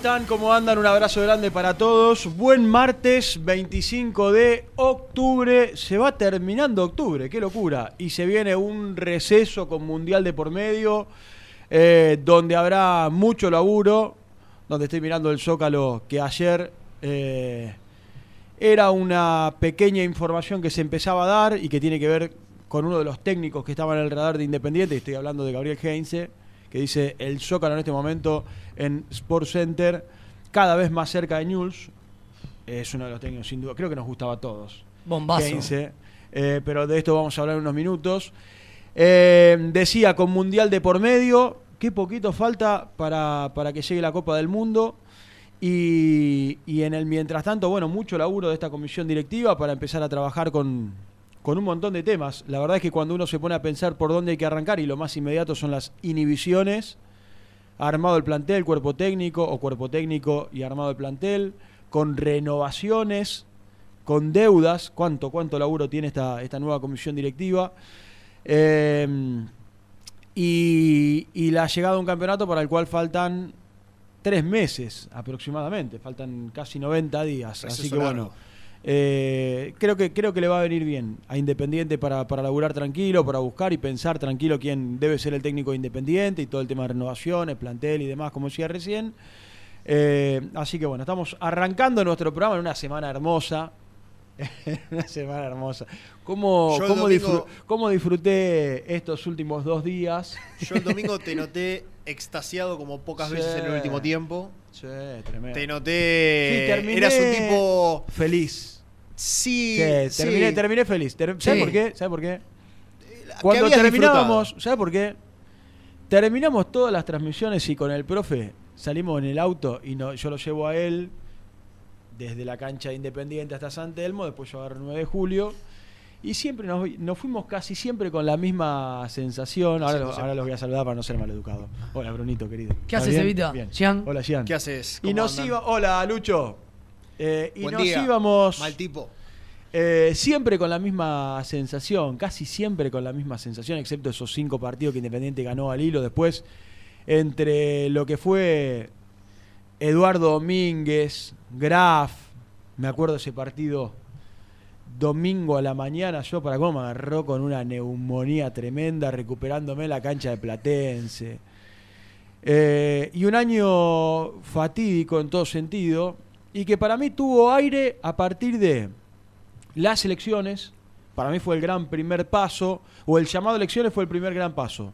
Están? ¿Cómo andan? Un abrazo grande para todos. Buen martes 25 de octubre. Se va terminando octubre, qué locura. Y se viene un receso con Mundial de por medio, eh, donde habrá mucho laburo, donde estoy mirando el zócalo que ayer eh, era una pequeña información que se empezaba a dar y que tiene que ver con uno de los técnicos que estaban en el radar de Independiente, estoy hablando de Gabriel Heinze, que dice el Zócalo en este momento en Sports Center, cada vez más cerca de News. Es uno de los técnicos, sin duda. Creo que nos gustaba a todos. Bombazo. Heinze. Eh, pero de esto vamos a hablar en unos minutos. Eh, decía, con Mundial de por medio, qué poquito falta para, para que llegue la Copa del Mundo. Y, y en el mientras tanto, bueno, mucho laburo de esta comisión directiva para empezar a trabajar con, con un montón de temas. La verdad es que cuando uno se pone a pensar por dónde hay que arrancar, y lo más inmediato son las inhibiciones, ha armado el plantel, cuerpo técnico o cuerpo técnico y armado el plantel, con renovaciones, con deudas, cuánto, cuánto laburo tiene esta, esta nueva comisión directiva. Eh, y, y la llegada a un campeonato para el cual faltan tres meses aproximadamente, faltan casi 90 días. Así que bueno, eh, creo, que, creo que le va a venir bien a Independiente para, para laburar tranquilo, para buscar y pensar tranquilo quién debe ser el técnico de Independiente y todo el tema de renovaciones, plantel y demás, como decía recién. Eh, así que bueno, estamos arrancando nuestro programa en una semana hermosa. una semana hermosa. ¿Cómo, cómo, domingo- cómo disfruté estos últimos dos días? Yo el domingo te noté extasiado como pocas Sí. veces en el último tiempo. Sí, tremendo. Te noté. Sí, terminé Eras un tipo. feliz. Sí. Sí, sí. terminé, feliz. Ter- ¿Sabes Sí. por qué? ¿Sabes por qué? Cuando terminábamos, ¿sabes por qué? Terminamos todas las transmisiones y con el profe salimos en el auto y no, yo lo llevo a él desde la cancha de Independiente hasta San Telmo, después yo agarro el 9 de julio y siempre nos, nos fuimos casi siempre con la misma sensación. Ahora, Sí, lo- sí. ahora los voy a saludar para no ser maleducado. Hola, Brunito, querido. ¿Qué ¿Estás haces, bien? Evita? Bien. Gian. Hola, Gian. ¿Qué haces? Y ¿Cómo nos andan? iba, hola, Lucho. Eh, y Buen nos día. íbamos Mal tipo. Eh, siempre con la misma sensación, casi siempre con la misma sensación, excepto esos cinco partidos que Independiente ganó al hilo. Después, entre lo que fue Eduardo Domínguez, Graf, me acuerdo ese partido domingo a la mañana, yo para cómo me agarró con una neumonía tremenda, recuperándome la cancha de Platense. Eh, y un año fatídico en todo sentido, y que para mí tuvo aire a partir de las elecciones, para mí fue el gran primer paso, o el llamado a elecciones fue el primer gran paso.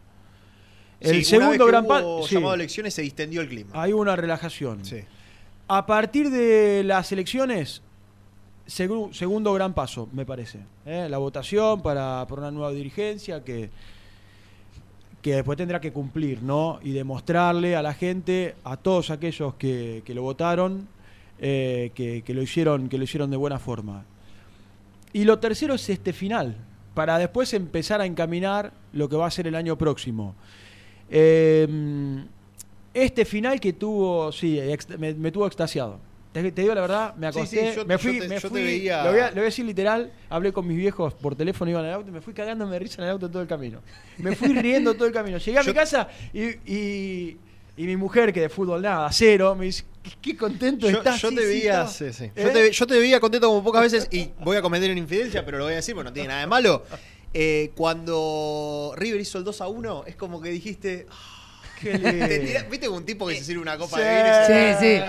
El Sí, segundo gran paso... llamado a elecciones se distendió el clima. Hay una relajación. Sí. A partir de las elecciones, segu- segundo gran paso, me parece. ¿eh? La votación para, una nueva dirigencia que, que después tendrá que cumplir, ¿no? Y demostrarle a la gente, a todos aquellos que, que lo votaron, eh, que, lo hicieron, que lo hicieron de buena forma. Y lo tercero es este final, para después empezar a encaminar lo que va a ser el año próximo. Eh, este final que tuvo, sí, me, me tuvo extasiado. Te, te digo la verdad, me acosté, sí, yo- me fui, yo te- me yo te fui- veía- lo, voy a, lo voy a decir literal, hablé con mis viejos por teléfono, iban el auto, y me fui cagándome de risa en el auto todo el camino. Me fui riendo todo el camino. Llegué a mi casa y, y, y mi mujer, que de fútbol nada, cero, me dice, qué, qué contento Yo, estás. yo te sí, veía, estaba". sí, sí. ¿Eh? Yo, te, yo te veía contento como pocas veces y voy a cometer una infidencia, pero lo voy a decir porque no tiene nada de malo. Eh, cuando River hizo el 2 a 1, es como que dijiste. "Ah, Qué te lindo. tira- ¿Viste un tipo que se sirve una copa Sí. de vino? y se- Sí, sí.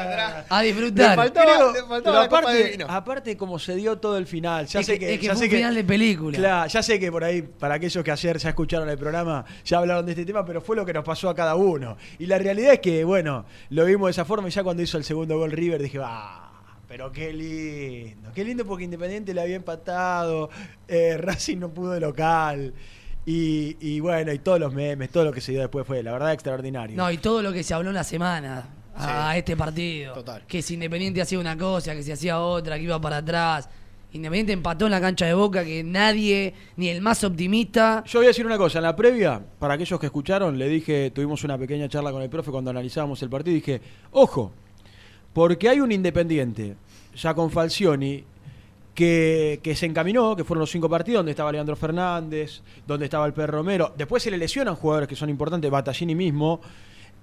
A Le disfrutar. faltaba, Creo- le faltaba pero la copa de aparte, vino. aparte como se dio todo el final, ya es sé que, que, es que ya fue sé un que- final de película. Claro, ya sé que por ahí, para aquellos que ayer ya escucharon el programa, ya hablaron de este tema, pero fue lo que nos pasó a cada uno. Y la realidad es que, bueno, lo vimos de esa forma y ya cuando hizo el segundo gol River dije, ah, pero qué lindo, qué lindo porque Independiente le había empatado, eh, Racing no pudo de local. Y, y bueno, y todos los memes, todo lo que se dio después fue, la verdad, extraordinario. No, y todo lo que se habló en la semana a Sí. este partido. Total. Que si Independiente hacía una cosa, que si hacía otra, que iba para atrás. Independiente empató en la cancha de boca que nadie, ni el más optimista. Yo voy a decir una cosa, en la previa, para aquellos que escucharon, le dije, tuvimos una pequeña charla con el profe cuando analizábamos el partido, dije, ojo, porque hay un independiente, ya con Falcioni, que, que se encaminó, que fueron los cinco partidos, donde estaba Leandro Fernández, donde estaba el Pedro Romero, después se le lesionan jugadores que son importantes, Batallini mismo,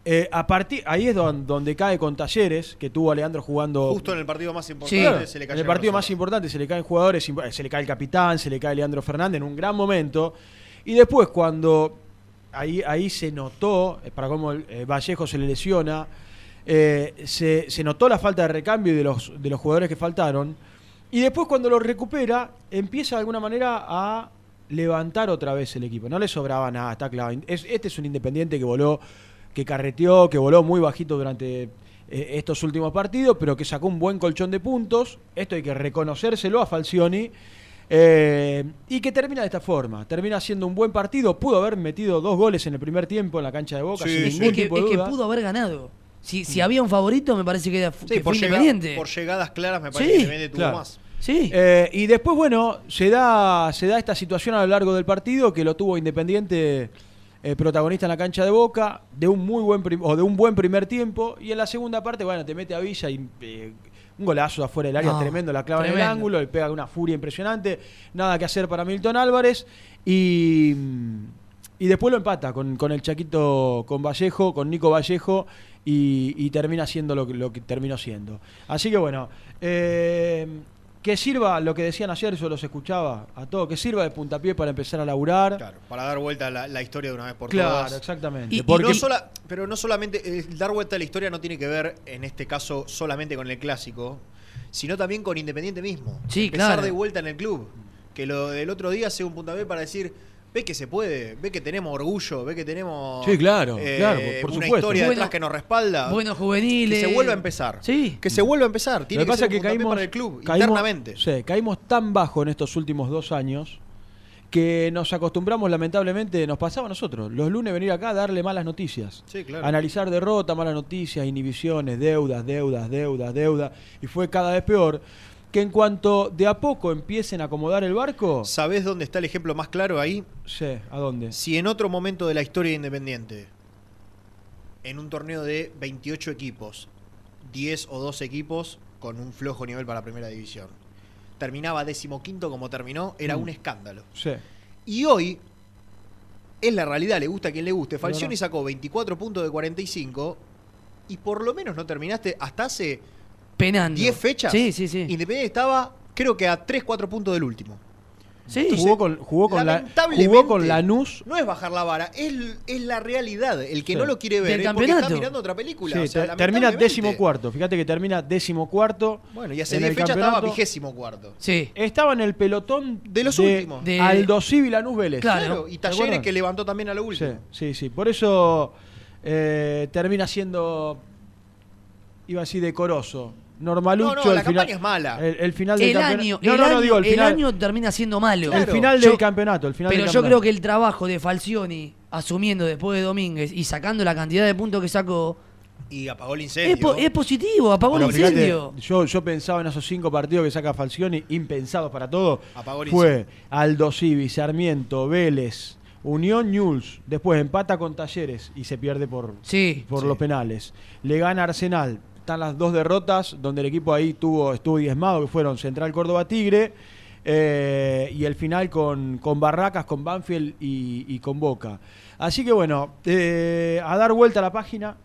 eh, a partir, ahí es don- donde, cae con Talleres, que tuvo a Leandro jugando Justo en el partido más importante se le en el partido más importante se le caen jugadores, se le cae el capitán, se le cae Leandro Fernández en un gran momento. Y después cuando ahí, ahí se notó, eh, para cómo eh, Vallejo se le lesiona, eh, se, se notó la falta de recambio de los, de los jugadores que faltaron. Y después cuando lo recupera, empieza de alguna manera a levantar otra vez el equipo. No le sobraba nada, está claro. Es- este es un independiente que voló, que carreteó, que voló muy bajito durante eh, estos últimos partidos, pero que sacó un buen colchón de puntos. Esto hay que reconocérselo a Falcioni. eh, y que termina de esta forma. Termina siendo un buen partido. Pudo haber metido dos goles en el primer tiempo en la cancha de Boca, Sí, sin ningún es que, tipo de es que duda. pudo haber ganado. Si, si había un favorito, me parece que, era, Sí, que por, fue llega- Independiente. por llegadas claras me parece Sí, que Independiente tuvo claro. más. Sí. Eh, y después, bueno, se da, se da esta situación a lo largo del partido que lo tuvo Independiente eh, protagonista en la cancha de Boca, de un muy buen o de un buen primer tiempo, y en la segunda parte, bueno, te mete a Villa y eh, un golazo afuera del área No, tremendo, la clava en el ángulo, le pega una furia impresionante, nada que hacer para Milton Álvarez, y, y después lo empata con, con el Chaquito, con Vallejo, con Nico Vallejo, y, y termina siendo lo que, lo que terminó siendo. Así que bueno, eh, que sirva lo que decían ayer, yo los escuchaba a todos, que sirva de puntapié para empezar a laburar. Claro, para dar vuelta a la, la historia de una vez por Claro, todas. exactamente. Y- y Porque no sola- pero no solamente, dar vuelta a la historia no tiene que ver, en este caso, solamente con el clásico, sino también con Independiente mismo. Sí, Empezar claro. de vuelta en el club. Que lo del otro día sea un puntapié para decir, ve que se puede, ve que tenemos orgullo, ve que tenemos Sí, claro, eh, claro, por una supuesto. historia Bueno- detrás que nos respalda. Buenos juveniles. que se vuelva a empezar. Sí. Que se vuelva a empezar. Tiene Lo que que, pasa ser es que un puntapié caímos, para el club, caímos- internamente. sí, caímos tan bajo en estos últimos dos años que nos acostumbramos, lamentablemente, nos pasaba a nosotros, los lunes venir acá a darle malas noticias. Sí, claro. Analizar derrota, malas noticias, inhibiciones, deudas, deudas, deudas, deudas. Y fue cada vez peor. Que en cuanto de a poco empiecen a acomodar el barco, ¿Sabés dónde está el ejemplo más claro ahí? sí, ¿a dónde? Si en otro momento de la historia de Independiente, en un torneo de 28 equipos, 10 o 12 equipos con un flojo nivel para la primera división, terminaba decimoquinto como terminó, era Mm. un escándalo. Sí. Y hoy, es la realidad, le gusta a quien le guste. Falcioni sacó 24 puntos de 45 y por lo menos no terminaste hasta hace Penando. 10 fechas. Sí, sí, sí. Independiente estaba, creo que a 3-4 puntos del último. Sí. Entonces, Jugó con, jugó con, la, lamentablemente, jugó con Lanús. No es bajar la vara, es, es la realidad. El que Sí. no lo quiere ver Del es porque está mirando otra película. Sí, o sea, te- termina décimo cuarto. Fíjate que termina décimo cuarto. Bueno, y hace en 10 el fechas estaba vigésimo cuarto. Sí. Estaba en el pelotón De los últimos. De- Aldo Civi Lanús Vélez. Claro. Claro, y ¿Te Talleres que levantó también a lo Sí, último. sí, sí. Por eso eh, termina siendo, iba a decir, decoroso. Normalucho. No, no, el la final- campaña es mala. El, el final del El campeonato. año, No, el, no, no, año, digo el el final. año termina siendo malo. el final Yo- del campeonato. El final Pero del yo creo que el trabajo de Falcioni, asumiendo después de Domínguez y sacando la cantidad de puntos que sacó, Y apagó el es, incendio. po- es positivo, apagó Bueno, el fíjate, incendio. yo, yo pensaba en esos cinco partidos que saca Falcioni, impensados para todo. Apagó el Fue incendio. Aldo Civi, Sarmiento, Vélez, Unión News. Después empata con Talleres y se pierde por, Sí. por Sí. los penales. Le gana Arsenal. Están las dos derrotas donde el equipo ahí tuvo, estuvo diezmado, que fueron Central Córdoba Tigre. eh, y el final con, con Barracas, con Banfield y, con Boca. Así que bueno, eh, a dar vuelta a la página,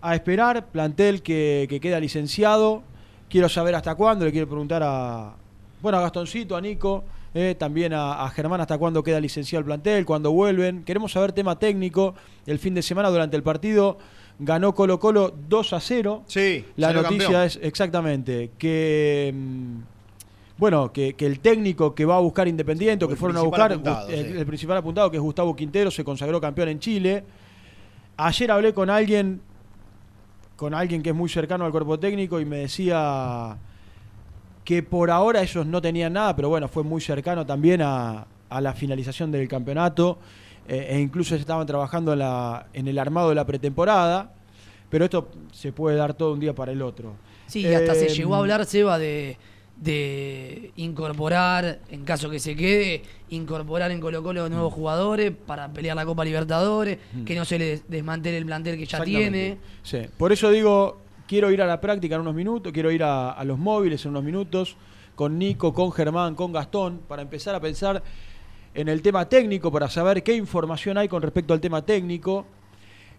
a esperar, plantel que, que queda licenciado. Quiero saber hasta cuándo, le quiero preguntar a, bueno, a Gastoncito, a Nico, eh, también a, a Germán hasta cuándo queda licenciado el plantel, cuándo vuelven. Queremos saber tema técnico. El fin de semana durante el partido ganó Colo Colo 2 a 0. Sí, La noticia campeón. es exactamente que mm, bueno, que, que el técnico que va a buscar Independiente, o que fueron a buscar, apuntado, el, sí. el principal apuntado, que es Gustavo Quintero, se consagró campeón en Chile. Ayer hablé con alguien, con alguien que es muy cercano al cuerpo técnico y me decía que por ahora ellos no tenían nada, pero bueno, fue muy cercano también a, a la finalización del campeonato eh, e incluso estaban trabajando en, la, en el armado de la pretemporada, pero esto se puede dar todo un día para el otro. Sí, y hasta se Eh, llegó a hablar, Seba, de, de incorporar, en caso que se quede, incorporar en Colo Colo nuevos jugadores para pelear la Copa Libertadores, Mm. que no se le desmantele el plantel que ya tiene. Sí. Por eso digo, quiero ir a la práctica en unos minutos, quiero ir a, a los móviles en unos minutos, con Nico, con Germán, con Gastón, para empezar a pensar en el tema técnico, para saber qué información hay con respecto al tema técnico.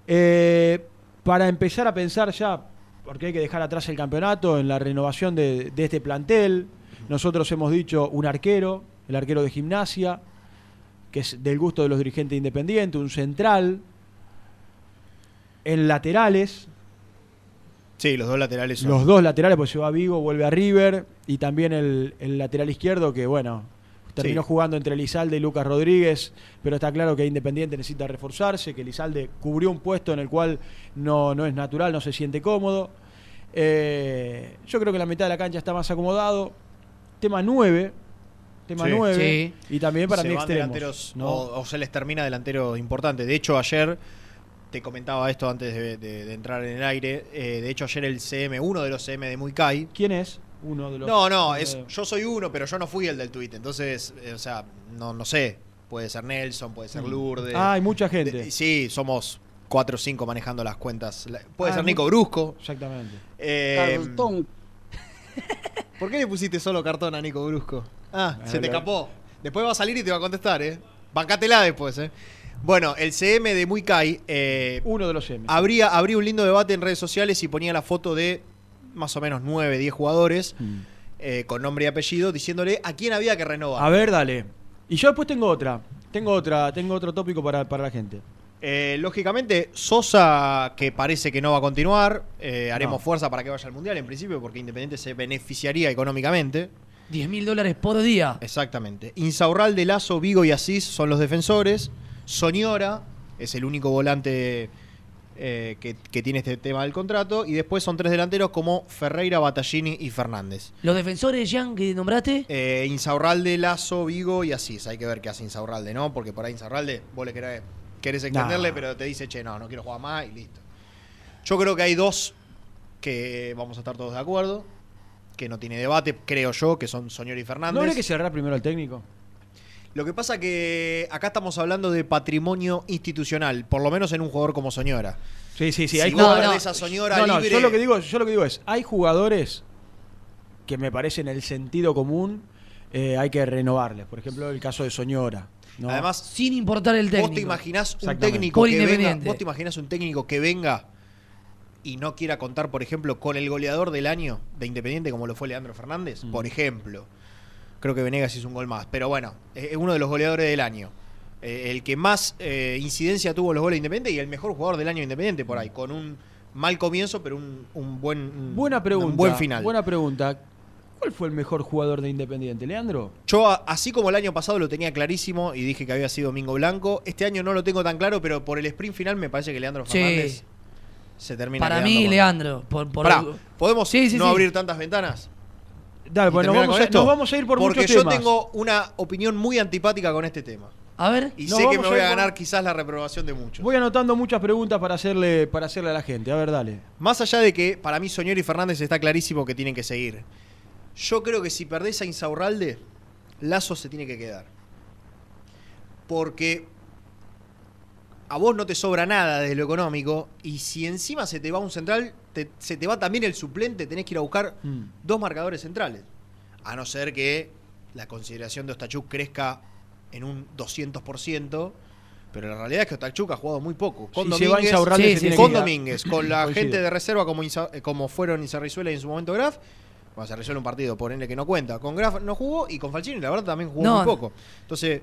Eh, para empezar a pensar ya, porque hay que dejar atrás el campeonato, en la renovación de, de este plantel. Nosotros hemos dicho un arquero, el arquero de gimnasia, que es del gusto de los dirigentes independientes, un central, en laterales, Sí, los dos laterales son. los dos laterales, pues se va a Vigo, vuelve a River, y también el, el lateral izquierdo que, bueno, terminó Sí. jugando entre Lizalde y Lucas Rodríguez, pero está claro que Independiente necesita reforzarse, que Lizalde cubrió un puesto en el cual no, no es natural, no se siente cómodo. Eh, yo creo que la mitad de la cancha está más acomodado. Tema 9. Tema Sí. 9. Y también para se mí van extremos. delanteros ¿no? o, o se les termina delantero importante. De hecho, ayer te comentaba esto antes de, de- de entrar en el aire. eh, de hecho, ayer el CM, uno de los CM de Muicay. ¿Quién es? Uno de los. No, no, es, yo soy uno, pero yo no fui el del tweet. Entonces, eh, o sea, no, no sé. Puede ser Nelson, puede ser Lourdes. Ah, hay mucha gente. De- sí, somos cuatro o cinco manejando las cuentas. Puede Ah, ser muy- Nico Brusco. Exactamente. Eh, Cartón. ¿Por qué le pusiste solo cartón a Nico Brusco? Ah, Ah, se te escapó. Después va a salir y te va a contestar, ¿eh? Bancátela después, ¿eh? Bueno, el CM de Muicay eh, Uno de los M. habría, habría un lindo debate en redes sociales y ponía la foto de más o menos 9, 10 jugadores Mm. eh, con nombre y apellido diciéndole a quién había que renovar. A ver, dale. Y yo después tengo otra. Tengo otra, tengo otro tópico para, para la gente. Eh, lógicamente, Sosa, que parece que no va a continuar, eh, haremos No. fuerza para que vaya al Mundial en principio, porque Independiente se beneficiaría económicamente. 10 mil dólares por día. Exactamente. Insaurralde, Lazo, Vigo y Asís son los defensores. Soñora es el único volante eh, que, que tiene este tema del contrato. Y después son tres delanteros como Ferreira, Battaglini y Fernández. Los defensores, Jan, que nombraste, Eh, Insaurralde, Lazo, Vigo y Asís. Hay que ver qué hace Insaurralde, ¿no? Porque por ahí Insaurralde, vos le querés, querés extenderle, Nah. pero te dice, che, no, no quiero jugar más y listo. Yo creo que hay dos que vamos a estar todos de acuerdo. Que no tiene debate, creo yo, que son Soñora y Fernández. ¿No habría que cerrar primero al técnico? Lo que pasa que acá estamos hablando de patrimonio institucional, por lo menos en un jugador como Soñora. Sí, sí, sí. Si hay jugadores. Soñora No, no, libre- yo lo que digo, yo lo que digo es, hay jugadores que me parece en el sentido común eh, hay que renovarles. Por ejemplo, el caso de Soñora. ¿no? Además, Sin importar el técnico. vos te imaginás un técnico Por que venga, Independiente. vos te imaginás un técnico que venga y no quiera contar, por ejemplo, con el goleador del año de Independiente como lo fue Leandro Fernández, Mm. por ejemplo. Creo que Venegas hizo un gol más, pero bueno, es uno de los goleadores del año. Eh, el que más eh, incidencia tuvo en los goles de Independiente y el mejor jugador del año de Independiente por ahí, con un mal comienzo, pero un, un buen un- Buena pregunta. un buen final. Buena pregunta. ¿Cuál fue el mejor jugador de Independiente, Leandro? Yo, así como el año pasado lo tenía clarísimo y dije que había sido Domingo Blanco, este año no lo tengo tan claro, pero por el sprint final me parece que Leandro Sí. Fernández se termina Para mí, Leandro. Por, por Pará, ¿podemos Sí, sí, no sí. abrir tantas ventanas? Dale, y pues vamos, a, esto? nos vamos a ir por Porque muchos yo temas. tengo una opinión muy antipática con este tema. A ver. Y sé que me voy a por- ganar quizás la reprobación de muchos. Voy anotando muchas preguntas para hacerle, para hacerle a la gente. A ver, dale. Más allá de que para mí Soñor y Fernández está clarísimo que tienen que seguir. Yo creo que si perdés a Insaurralde, Lazo se tiene que quedar. Porque a vos no te sobra nada de lo económico y si encima se te va un central, te- se te va también el suplente, tenés que ir a buscar Mm. dos marcadores centrales. A no ser que la consideración de Ostachuk crezca en un 200%, pero la realidad es que Ostachuk ha jugado muy poco. Con Si se va Domínguez, Sí, sí, con. Domínguez, con la Coincido. gente de reserva como, Insa- eh, como fueron Izarrizuela y en su momento Graf. Bueno, se resuelve un partido, por ende que no cuenta. Con Graf no jugó y con Falcini, la verdad, también jugó No, muy poco. Entonces,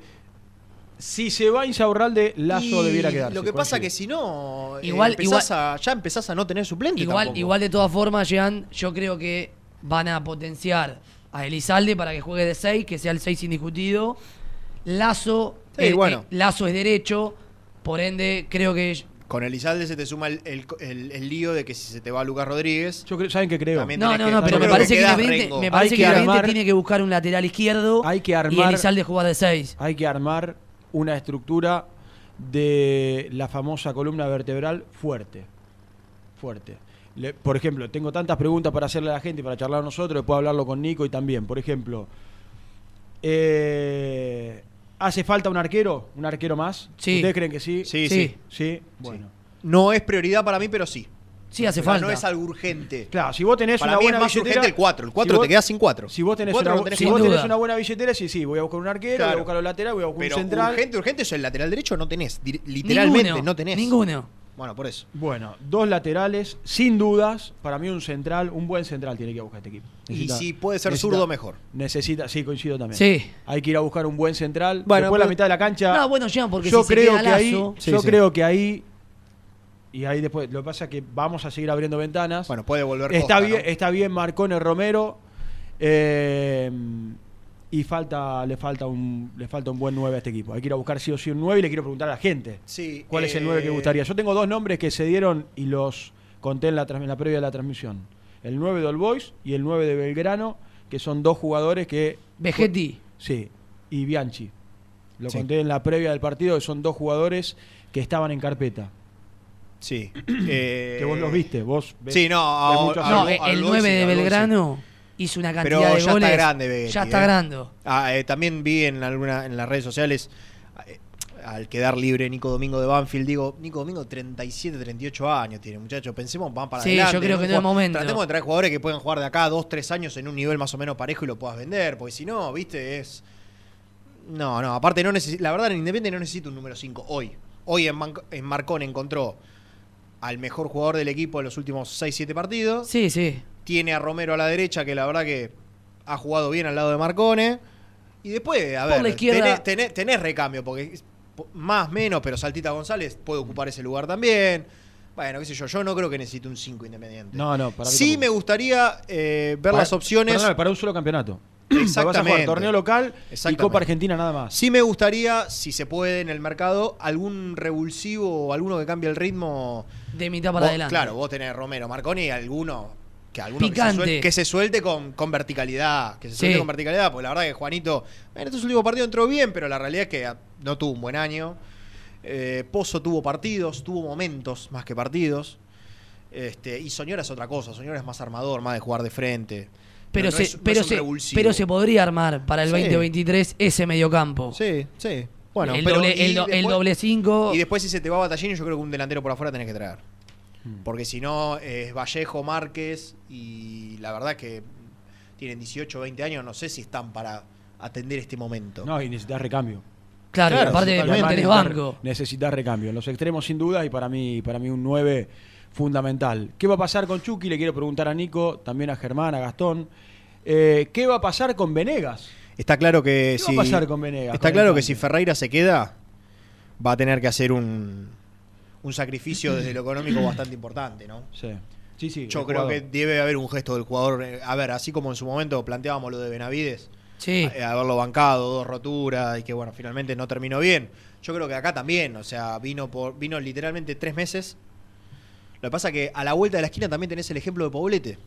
Si se va Insaurralde, Lazo y debiera quedarse. Lo que pasa que si no, eh, Igual- a- ya empezás a no tener suplente. Igual, tampoco. igual de todas formas, Jean, yo creo que van a potenciar a Elizalde para que juegue de 6, que sea el 6 indiscutido. Lazo, Sí, eh, bueno. eh, Lazo es derecho, por ende creo que Con Elizalde se te suma el, el- el- el lío de que si se te va Lucas Rodríguez. Yo creo- ¿Saben qué creo? No, no, que- no, pero me parece que, Independiente, me parece Hay que que Independiente armar- tiene que buscar un lateral izquierdo Hay que y armar- Elizalde jugar de 6. Hay que armar una estructura de la famosa columna vertebral fuerte. Fuerte. Le- por ejemplo, tengo tantas preguntas para hacerle a la gente y para charlar nosotros, después hablarlo con Nico y también. Por ejemplo, eh, ¿hace falta un arquero? ¿Un arquero más? Sí. ¿Ustedes creen que sí? Sí, Sí. sí. Sí, bueno. No es prioridad para mí, pero sí. Sí, hace falta. No es algo urgente. Claro, si vos tenés Para una mí es buena más billetera. urgente el 4. El 4 si vos- te quedas sin 4. Si vos tenés, Cuatro una, no tenés si Sin vos cuatro. tenés duda. una buena billetera, sí, sí, voy a buscar un arquero, Claro. voy a buscar los laterales, voy a buscar Pero un central. urgente, urgente, eso el lateral derecho no tenés. Literalmente Ninguno, no tenés. Ninguno. Bueno, por eso. Bueno, dos laterales, sin dudas. Para mí un central, un buen central tiene que buscar este equipo. Y si puede ser necesita- zurdo, mejor. Necesita, sí, coincido también. Sí. Hay que ir a buscar un buen central. Bueno, Después la mitad de la cancha. No, bueno, Jean, porque yo si se creo queda que ahí, Lazo- Sí, yo sí. creo que ahí y ahí después. Lo que pasa es que vamos a seguir abriendo ventanas. Bueno, puede volver está Costa, bien, ¿no? está bien Marcone Romero. eh, y falta, le falta un, le falta un buen 9 a este equipo. Hay que ir a buscar sí o sí un 9 y le quiero preguntar a la gente. Sí, ¿Cuál es el eh, 9 que gustaría? Yo tengo dos nombres que se dieron y los conté en la, trans- en la previa de la transmisión. El 9 de All Boys y el 9 de Belgrano, que son dos jugadores que... Vegetti. Sí, y Bianchi. Lo Sí. conté en la previa del partido, que son dos jugadores que estaban en carpeta. Sí. Eh, Que vos los viste, vos ves- Sí, no, ves a- No, el Boys 9 sí, de Belgrano hizo una cantidad Pero de ya goles. está grande, Ya está eh. grande. Ah, eh, también vi en alguna en las redes sociales eh, al quedar libre Nico Domingo de Banfield, digo, Nico Domingo 37, 38 años tiene, muchachos, pensemos, van para Sí, adelante. yo creo que no es momento. Tratemos de traer jugadores que puedan jugar de acá 2, 3 años en un nivel más o menos parejo y lo puedas vender, porque si no, viste, es No, no, aparte no necesita, la verdad en Independiente no necesita un número 5 hoy. Hoy en, en Marcón encontró al mejor jugador del equipo en los últimos 6, 7 partidos. Sí, sí. Tiene a Romero a la derecha, que la verdad que ha jugado bien al lado de Marcone. Y después, a Por ver, la izquierda- tenés, tenés- tenés recambio, porque más menos, pero Saltita González puede ocupar ese lugar también. Bueno, qué sé yo, yo no creo que necesite un 5 independiente. No, no, para mí sí tampoco. me gustaría eh, ver Para- las opciones. perdóname, para un solo campeonato. Vas a Exactamente. jugar torneo local y. Copa Argentina nada más. Sí me gustaría, si se puede en el mercado, algún revulsivo o alguno que cambie el ritmo. De mitad para Vos- adelante. Claro, vos tenés Romero, Marconi y alguno que alguno que se, suelte, que se suelte con, con verticalidad. Que se suelte Sí. con verticalidad, porque la verdad que Juanito en estos últimos partidos entró bien, pero la realidad es que ah, no tuvo un buen año. Eh, Pozo tuvo partidos, tuvo momentos más que partidos. Este, y Soñora es otra cosa, Soñora es más armador, más de jugar de frente. Pero, No- no se, es- no pero, se, pero se podría armar para el Sí. 2023 ese mediocampo. Sí, sí. Bueno, el, pero doble, y el, do- el después- doble 5. Y después si se te va Batallini, yo creo que un delantero por afuera tenés que traer. Hmm. Porque si no, es Vallejo, Márquez y la verdad que tienen 18, 20 años, no sé si están para atender este momento. No, y necesitas recambio. Claro, aparte no tenés Necesitas- banco. Necesitas recambio. En los extremos, sin duda, y para mí, para mí un 9 fundamental. ¿Qué va a pasar con Chucky? Le quiero preguntar a Nico, también a Germán, a Gastón. Eh, ¿Qué va a pasar con Venegas? Está claro que ¿Qué si va a pasar con Venegas, Está con claro el que si Ferreira se queda, va a tener que hacer un, un sacrificio desde lo económico bastante importante, ¿no? Sí, sí. sí Yo creo jugador. que debe haber un gesto del jugador. eh, A ver, así como en su momento planteábamos lo de Benavides, Sí. eh, haberlo bancado, dos roturas y que bueno, finalmente no terminó bien. Yo creo que acá también, o sea, vino por vino literalmente tres meses. Lo que pasa que a la vuelta de la esquina también tenés el ejemplo de Poblete.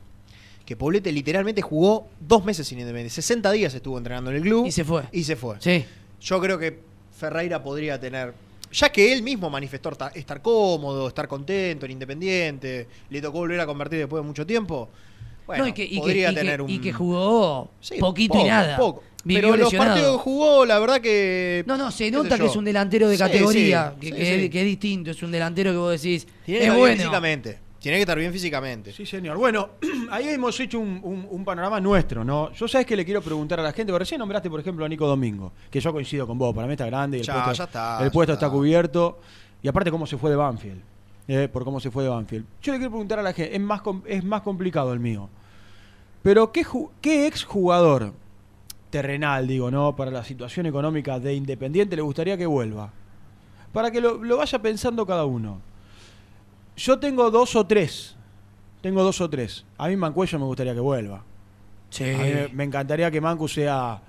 Que Poblete literalmente jugó dos meses sin Independiente. 60 días estuvo entrenando en el club. Y se fue. Y se fue. Sí. Yo creo que Ferreira podría tener. Ya que él mismo manifestó ta- estar cómodo, estar contento en Independiente, le tocó volver a convertir después de mucho tiempo. Bueno, no, y que, y que- podría que- tener un. y que jugó Sí, poquito poco, y nada. poco. Vivió Pero los lesionado. partidos que jugó, la verdad que. No, no, se nota que es un delantero de Sí, categoría, sí, que, sí, que sí. Es, que es distinto, es un delantero que vos decís, Tiene que es estar bien bueno. físicamente. Tiene que estar bien físicamente. Sí, señor. Bueno, ahí hemos hecho un, un- un panorama nuestro, ¿no? Yo sabes que le quiero preguntar a la gente, porque recién nombraste, por ejemplo, a Nico Domingo, que yo coincido con vos, para mí está grande y el Ya, puesto, ya está, el ya puesto está. está. cubierto. Y aparte cómo se fue de Banfield, eh, por cómo se fue de Banfield. Yo le quiero preguntar a la gente, es más, es más complicado el mío. Pero ¿qué, qué ex jugador terrenal, digo, ¿no? Para la situación económica de Independiente le gustaría que vuelva? Para que lo, lo vaya pensando cada uno. Yo tengo dos o tres. Tengo dos o tres. A mí Mancuello me gustaría que vuelva. Sí. A mí me- encantaría que Mancu sea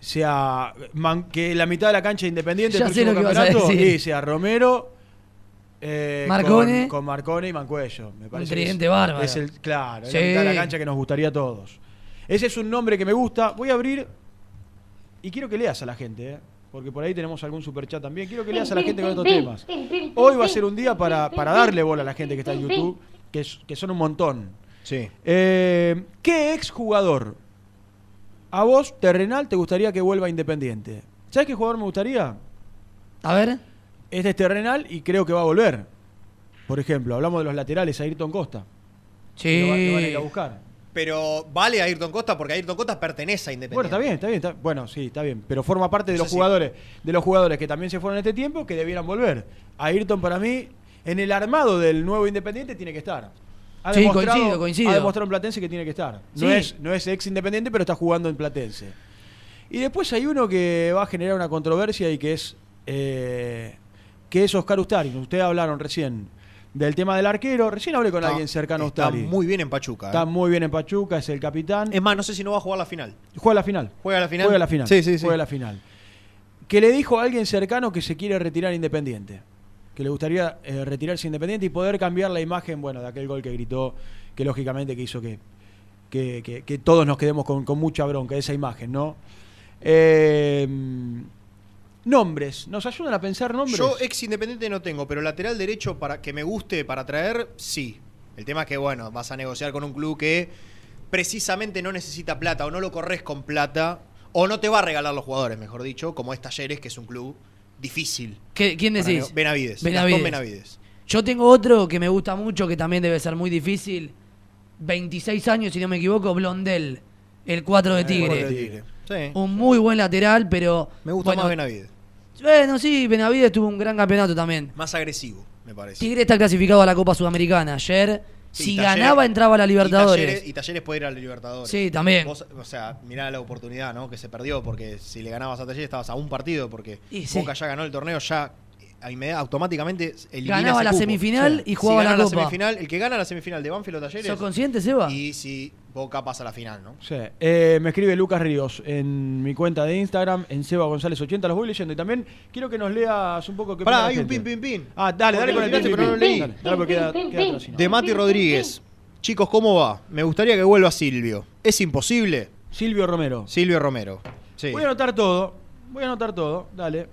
sea man- que la mitad de la cancha independiente Ya próximo a campeonato y sea Romero eh, Marcone. con, con Marcone y Mancuello. Me parece que tridente es- bárbaro. Es el, claro, es Sí. la cancha que nos gustaría a todos. Ese es un nombre que me gusta. Voy a abrir y quiero que leas a la gente, ¿eh? porque por ahí tenemos algún superchat también. Quiero que leas a la gente con estos temas. Hoy va a ser un día para, para darle bola a la gente que está en YouTube, que, es- que son un montón. Sí. Eh, ¿Qué exjugador a vos, terrenal, te gustaría que vuelva a Independiente? ¿Sabes qué jugador me gustaría? A ver, Este es terrenal y creo que va a volver. Por ejemplo, hablamos de los laterales, Ayrton Costa. sí. Lo, va- lo van a ir a buscar. Pero vale a Ayrton Costa porque Ayrton Costa pertenece a Independiente. Bueno, está bien, está bien. está- bueno, sí, está bien. Pero forma parte de Eso los sí. jugadores, de los jugadores que también se fueron en este tiempo, que debieran volver. Ayrton para mí, en el armado del nuevo Independiente, tiene que estar. Ha Sí, coincido, coincido. Ha demostrado en Platense que tiene que estar. No, Sí. es, no es ex Independiente, pero está jugando en Platense. Y después hay uno que va a generar una controversia y que es eh, que es Oscar Ustari. Ustedes hablaron recién del tema del arquero. Recién hablé con Está- alguien cercano a Está Ustari. muy bien en Pachuca. Está ¿eh? muy bien en Pachuca, es el capitán. Es más, no sé si no va a jugar la final. Juega la final. ¿Juega la final? Juega la final. Sí, sí, sí. Juega la final. Que le dijo a alguien cercano que se quiere retirar Independiente. Que le gustaría eh, retirarse Independiente y poder cambiar la imagen, bueno, de aquel gol que gritó, que lógicamente que hizo que, que, que- que todos nos quedemos con, con mucha bronca esa imagen, ¿no? Eh, nombres. ¿Nos ayudan a pensar nombres? Yo ex Independiente no tengo, pero lateral derecho para que me guste para traer, sí. El tema es que, bueno, vas a negociar con un club que precisamente no necesita plata o no lo corres con plata o no te va a regalar los jugadores, mejor dicho, como es Talleres, que es un club difícil. ¿Qué- ¿quién decís? Benavides. Benavides. Benavides. Yo tengo otro que me gusta mucho, que también debe ser muy difícil. 26 años, si no me equivoco, Blondel, el 4 de Tigre. Jugador de Tigre. Sí. Un muy buen lateral, pero. Me gusta bueno, más Benavides. Bueno, sí, Benavides tuvo un gran campeonato también. Más agresivo, me parece. Tigre está clasificado a la Copa Sudamericana. Ayer, Sí, si Talleres- ganaba, entraba a la Y Libertadores. Talleres, y Talleres puede ir a la Libertadores. Sí, también. Vos, o sea, mirá la oportunidad ¿no? que se perdió, porque si le ganabas a Talleres estabas a un partido, porque Y sí. Boca ya ganó el torneo, ya eh, inmediat- automáticamente elimina Ganaba la cupo. semifinal y jugaba si la Copa. semifinal, el que gana la semifinal de Banfield o Talleres. ¿Sos consciente, Seba? Y si Boca pasa a la final, ¿no? Sí. Eh, me escribe Lucas Ríos en mi cuenta de Instagram, en Seba González 80, los voy leyendo. Y también quiero que nos leas un poco qué Pará, hay un pin, pin, pin. Ah, dale, dale con el pero no lo leí. Dale, dale, porque queda, atrás. De Mati Rodríguez. Chicos, ¿cómo va? Me gustaría que vuelva Silvio. ¿Es imposible? Silvio Romero. Silvio Romero. Sí. Voy a anotar todo. Voy a anotar todo. Dale.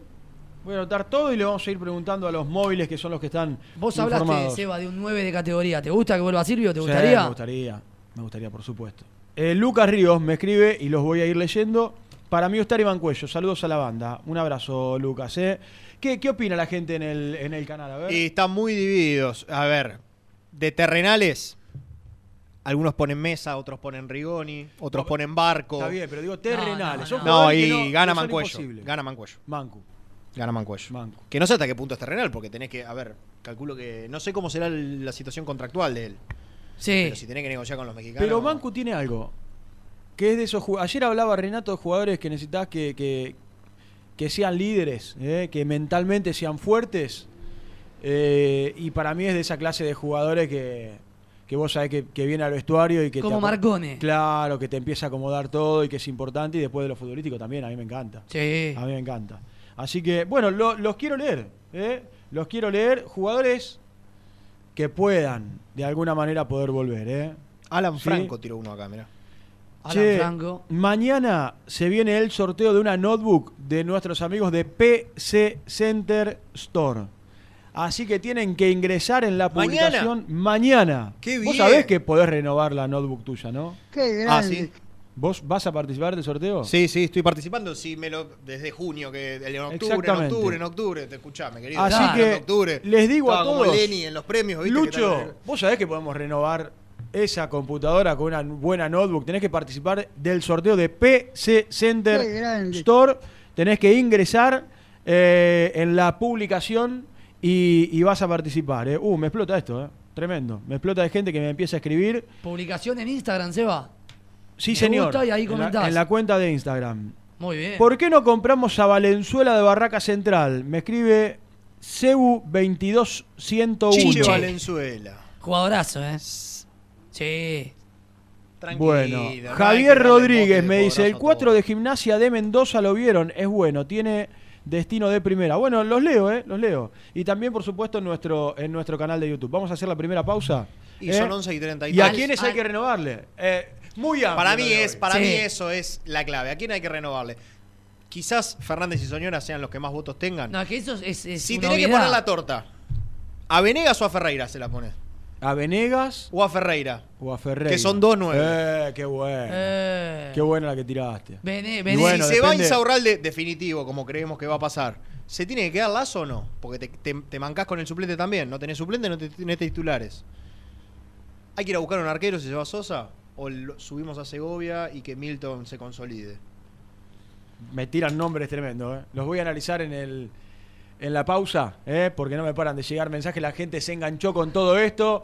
Voy a anotar todo y le vamos a ir preguntando a los móviles que son los que están. Vos hablaste, informados. Seba, de un 9 de categoría. ¿Te gusta que vuelva Silvio? ¿Te Sí, gustaría? me gustaría. Me gustaría, por supuesto. Eh, Lucas Ríos me escribe y los voy a ir leyendo. Para mí, Ostar Iván Cuello. Saludos a la banda. Un abrazo, Lucas. ¿eh? ¿Qué, qué opina la gente en el, en el canal? A ver. Y están muy divididos. A ver, de terrenales, Algunos ponen Mesa, otros ponen Rigoni, otros ponen Barco. Está bien, pero digo terrenales. Son No, jugadores y que no- gana Mancuello. Gana Mancuello. Mancu. Gana Mancuello. Mancu. Que no sé hasta qué punto es terrenal, porque tenés que. A ver, calculo que. No sé cómo será el- la situación contractual de él. Sí. Pero si tenés que negociar con los mexicanos. Pero Mancu tiene algo. Que es de esos ju- Ayer hablaba Renato de jugadores que necesitas que, que, que sean líderes, ¿eh? que mentalmente sean fuertes. eh, y para mí es de esa clase de jugadores que, que vos sabés que, que viene al vestuario y que Como te, Marcone. Claro, que te empieza a acomodar todo y que es importante. Y después de lo futbolístico también, a mí me encanta. Sí. A mí me encanta. Así que, bueno, lo- los quiero leer. ¿eh? Los quiero leer. Jugadores que puedan, de alguna manera, poder volver. ¿eh? Alan Sí. Franco tiró uno acá, mirá. Alan Che, Franco. Mañana se viene el sorteo de una notebook de nuestros amigos de PC Center Store. Así que tienen que ingresar en la ¿Mañana? publicación mañana. ¡Qué Vos bien! sabés que podés renovar la notebook tuya, ¿no? Qué Ah, grande. sí. ¿Vos vas a participar del sorteo? Sí, sí, estoy participando. Sí, me lo, desde junio, que en octubre, en octubre, en octubre, te escuchame, querido. Así Claro, que en octubre. les digo a Estaba como todos, Lenny en los premios, Lucho, vos sabés que podemos renovar esa computadora con una buena notebook. Tenés que participar del sorteo de PC Center. Store. Tenés que ingresar eh, en la publicación y, y vas a participar. eh. Uh, me explota esto, eh. Tremendo. Me explota de gente que me empieza a escribir. Publicación en Instagram, Seba. Sí, Me señor. gusta y ahí en, la, comentás. en la cuenta de Instagram. Muy bien. ¿Por qué no compramos a Valenzuela de Barraca Central? Me escribe Cebu 22101. Chiche Valenzuela. Jugadorazo, ¿eh? Sí. Tranquilo. Bueno, Javier Rodríguez me dice, el jugadorazo a 4 todo. de gimnasia de Mendoza lo vieron, es bueno, tiene destino de primera. Bueno, los leo, ¿eh? Los leo. Y también, por supuesto, en nuestro, en nuestro canal de YouTube. Vamos a hacer la primera pausa. Y ¿eh? son 11 y 33. ¿Y a Al- quiénes hay al- que renovarle? Eh, muy amplio. Para mí es, para Sí. mí eso es la clave. ¿A quién hay que renovarle? Quizás Fernández y Soñora sean los que más votos tengan. No, que eso es. es si tenés que poner la torta, ¿a Venegas o a Ferreira se la pones? ¿A Venegas ¿O a Ferreira? o a Ferreira? Que son dos nueve. Eh, qué bueno. Eh. Qué buena la que tiraste. Vene, Y vene. bueno, si se va depende- Insaurralde definitivo, como creemos que va a pasar, ¿se tiene que quedar Lazo o no? Porque te, te, te mancás con el suplente también. No tenés suplente, no te- tenés titulares. ¿Hay que ir a buscar un arquero si se va Sosa? ¿O subimos a Segovia y que Milton se consolide? Me tiran nombres tremendos. ¿eh? Los voy a analizar en el en la pausa, ¿eh? porque no me paran de llegar mensajes. La gente se enganchó con todo esto.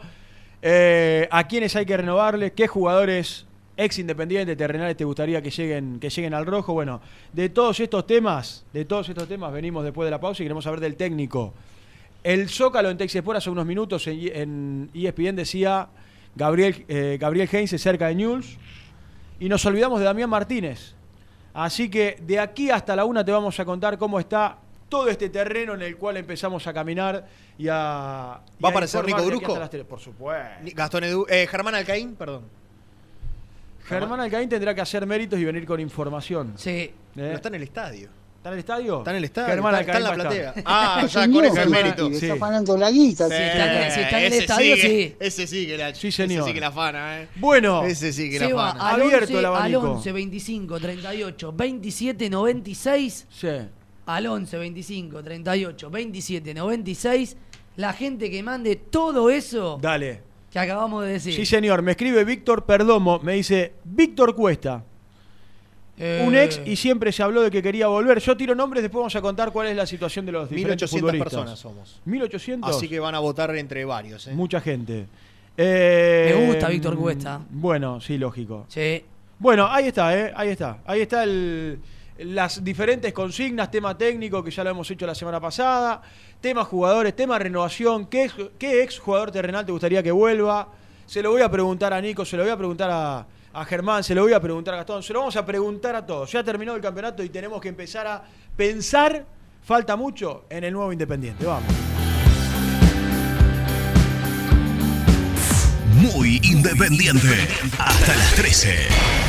Eh, ¿A quiénes hay que renovarle? ¿Qué jugadores ex independientes terrenales te gustaría que lleguen, que lleguen al rojo? Bueno, de todos estos temas, de todos estos temas venimos después de la pausa y queremos saber del técnico. El Zócalo en Texesport hace unos minutos en, en ESPN decía Gabriel, eh, Gabriel Heinze cerca de News. Y nos olvidamos de Damián Martínez. Así que de aquí hasta la una te vamos a contar cómo está todo este terreno en el cual empezamos a caminar y a. y ¿Va a aparecer Nico Brusco? Por supuesto. Gastón Edu, eh, Germán Alcaín, perdón. Germán Alcaín tendrá que hacer méritos y venir con información. Sí. ¿eh? Pero está en el estadio. ¿Está en el estadio? Está en el estadio. Germán está, está en la platea. Ah, ya con ese el mérito. Está ganando la guita. Sí, está en- si está en el ese estadio, que- sí. Ese sí que la, Sí, señor. Ese sí que la fana, eh. Bueno, Ese sí que la Seba, fana. al Abierto 11, el al abanico. 11, 25, 38, 27, 96. sí. Al 11, 25, 38, 27, 96. La gente que mande todo eso dale. que acabamos de decir. Sí, señor. Me escribe Víctor Perdomo. Me dice, Víctor Cuesta. Eh, Un ex y siempre se habló de que quería volver. Yo tiro nombres, después vamos a contar cuál es la situación de los diferentes 1800 futbolistas. personas somos. 1800. Así que van a votar entre varios, eh. Mucha gente. Eh, Me gusta Víctor Cuesta. Bueno, sí, lógico. Sí. Bueno, ahí está, ¿eh? Ahí está. Ahí está el- las diferentes consignas, tema técnico, que ya lo hemos hecho la semana pasada, tema jugadores, tema renovación, ¿qué, qué ex jugador terrenal te gustaría que vuelva? Se lo voy a preguntar a Nico, se lo voy a preguntar a, a Germán, se lo voy a preguntar a Gastón, se lo vamos a preguntar a todos. Ya terminó el campeonato y tenemos que empezar a pensar, falta mucho, en el nuevo Independiente. Vamos. Muy independiente. Hasta las 13.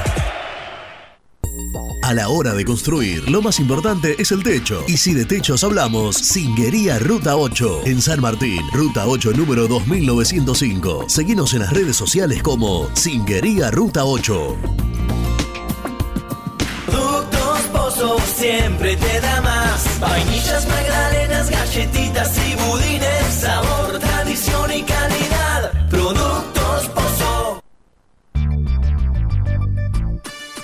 A la hora de construir, lo más importante es el techo. Y si de techos hablamos, Singuería Ruta 8, en San Martín, Ruta 8 número 2905. Seguinos en las redes sociales como Singuería Ruta 8. Productos Pozo siempre te da más. Vainillas, magdalenas, galletitas y budines. Sabor,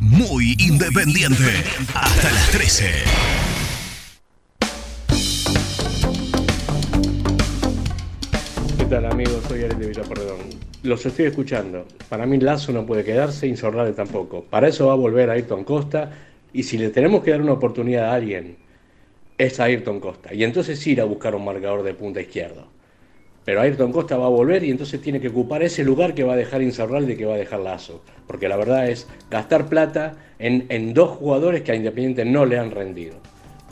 Muy independiente. Hasta las 13. ¿Qué tal amigos? Soy Ariel de. Los estoy escuchando. Para mí Lazo no puede quedarse, Insorrade tampoco. Para eso va a volver a Ayrton Costa y si le tenemos que dar una oportunidad a alguien, es a Ayrton Costa. Y entonces ir a buscar un marcador de punta izquierda. Pero Ayrton Costa va a volver y entonces tiene que ocupar ese lugar que va a dejar Insaurralde y que va a dejar Lazo. Porque la verdad es gastar plata en, en dos jugadores que a Independiente no le han rendido.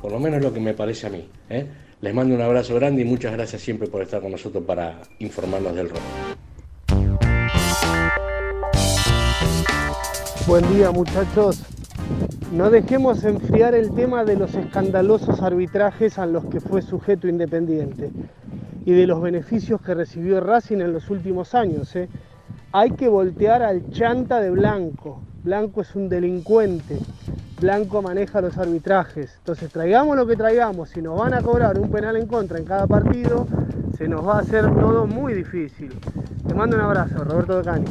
Por lo menos lo que me parece a mí. ¿eh? Les mando un abrazo grande y muchas gracias siempre por estar con nosotros para informarnos del rojo. Buen día muchachos. No dejemos enfriar el tema de los escandalosos arbitrajes a los que fue sujeto Independiente y de los beneficios que recibió Racing en los últimos años. ¿eh? Hay que voltear al chanta de Blanco. Blanco es un delincuente. Blanco maneja los arbitrajes. Entonces traigamos lo que traigamos. Si nos van a cobrar un penal en contra en cada partido, se nos va a hacer todo muy difícil. Te mando un abrazo, Roberto Docani.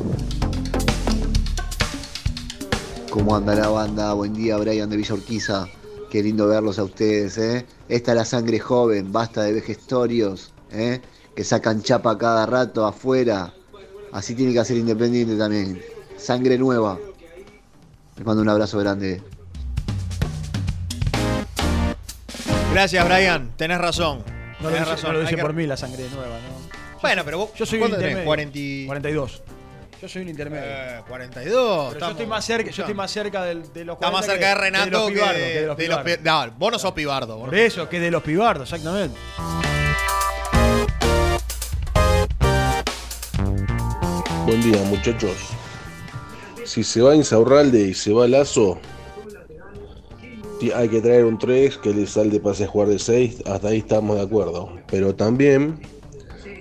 ¿Cómo anda la banda? Buen día, Brian de Villa Urquiza. Qué lindo verlos a ustedes, ¿eh? Esta es la sangre joven, basta de vejestorios, ¿eh? Que sacan chapa cada rato afuera. Así tiene que hacer Independiente también. Sangre nueva. Les mando un abrazo grande. Gracias, Brian. Tenés razón. No lo Tenés dice, razón. no lo dice que- por mí la sangre nueva, ¿no? Bueno, pero vos. Yo soy ¿cuánto tenés? intermedio. 40 y- 42. Yo soy un intermedio. Eh, 42. Pero yo estoy más cerca, yo estoy más cerca del- de los Está más 40 cerca de que- Renato de los que pibardos, de, que de los pibardos. pi- No, vos no sos pibardo. vos Por no. eso, que de los pibardos, exactamente. Buen día, muchachos. Si se va Insaurralde y se va Lazo, ti- hay que traer un 3 que le salde pase a jugar de 6. Hasta ahí estamos de acuerdo. Pero también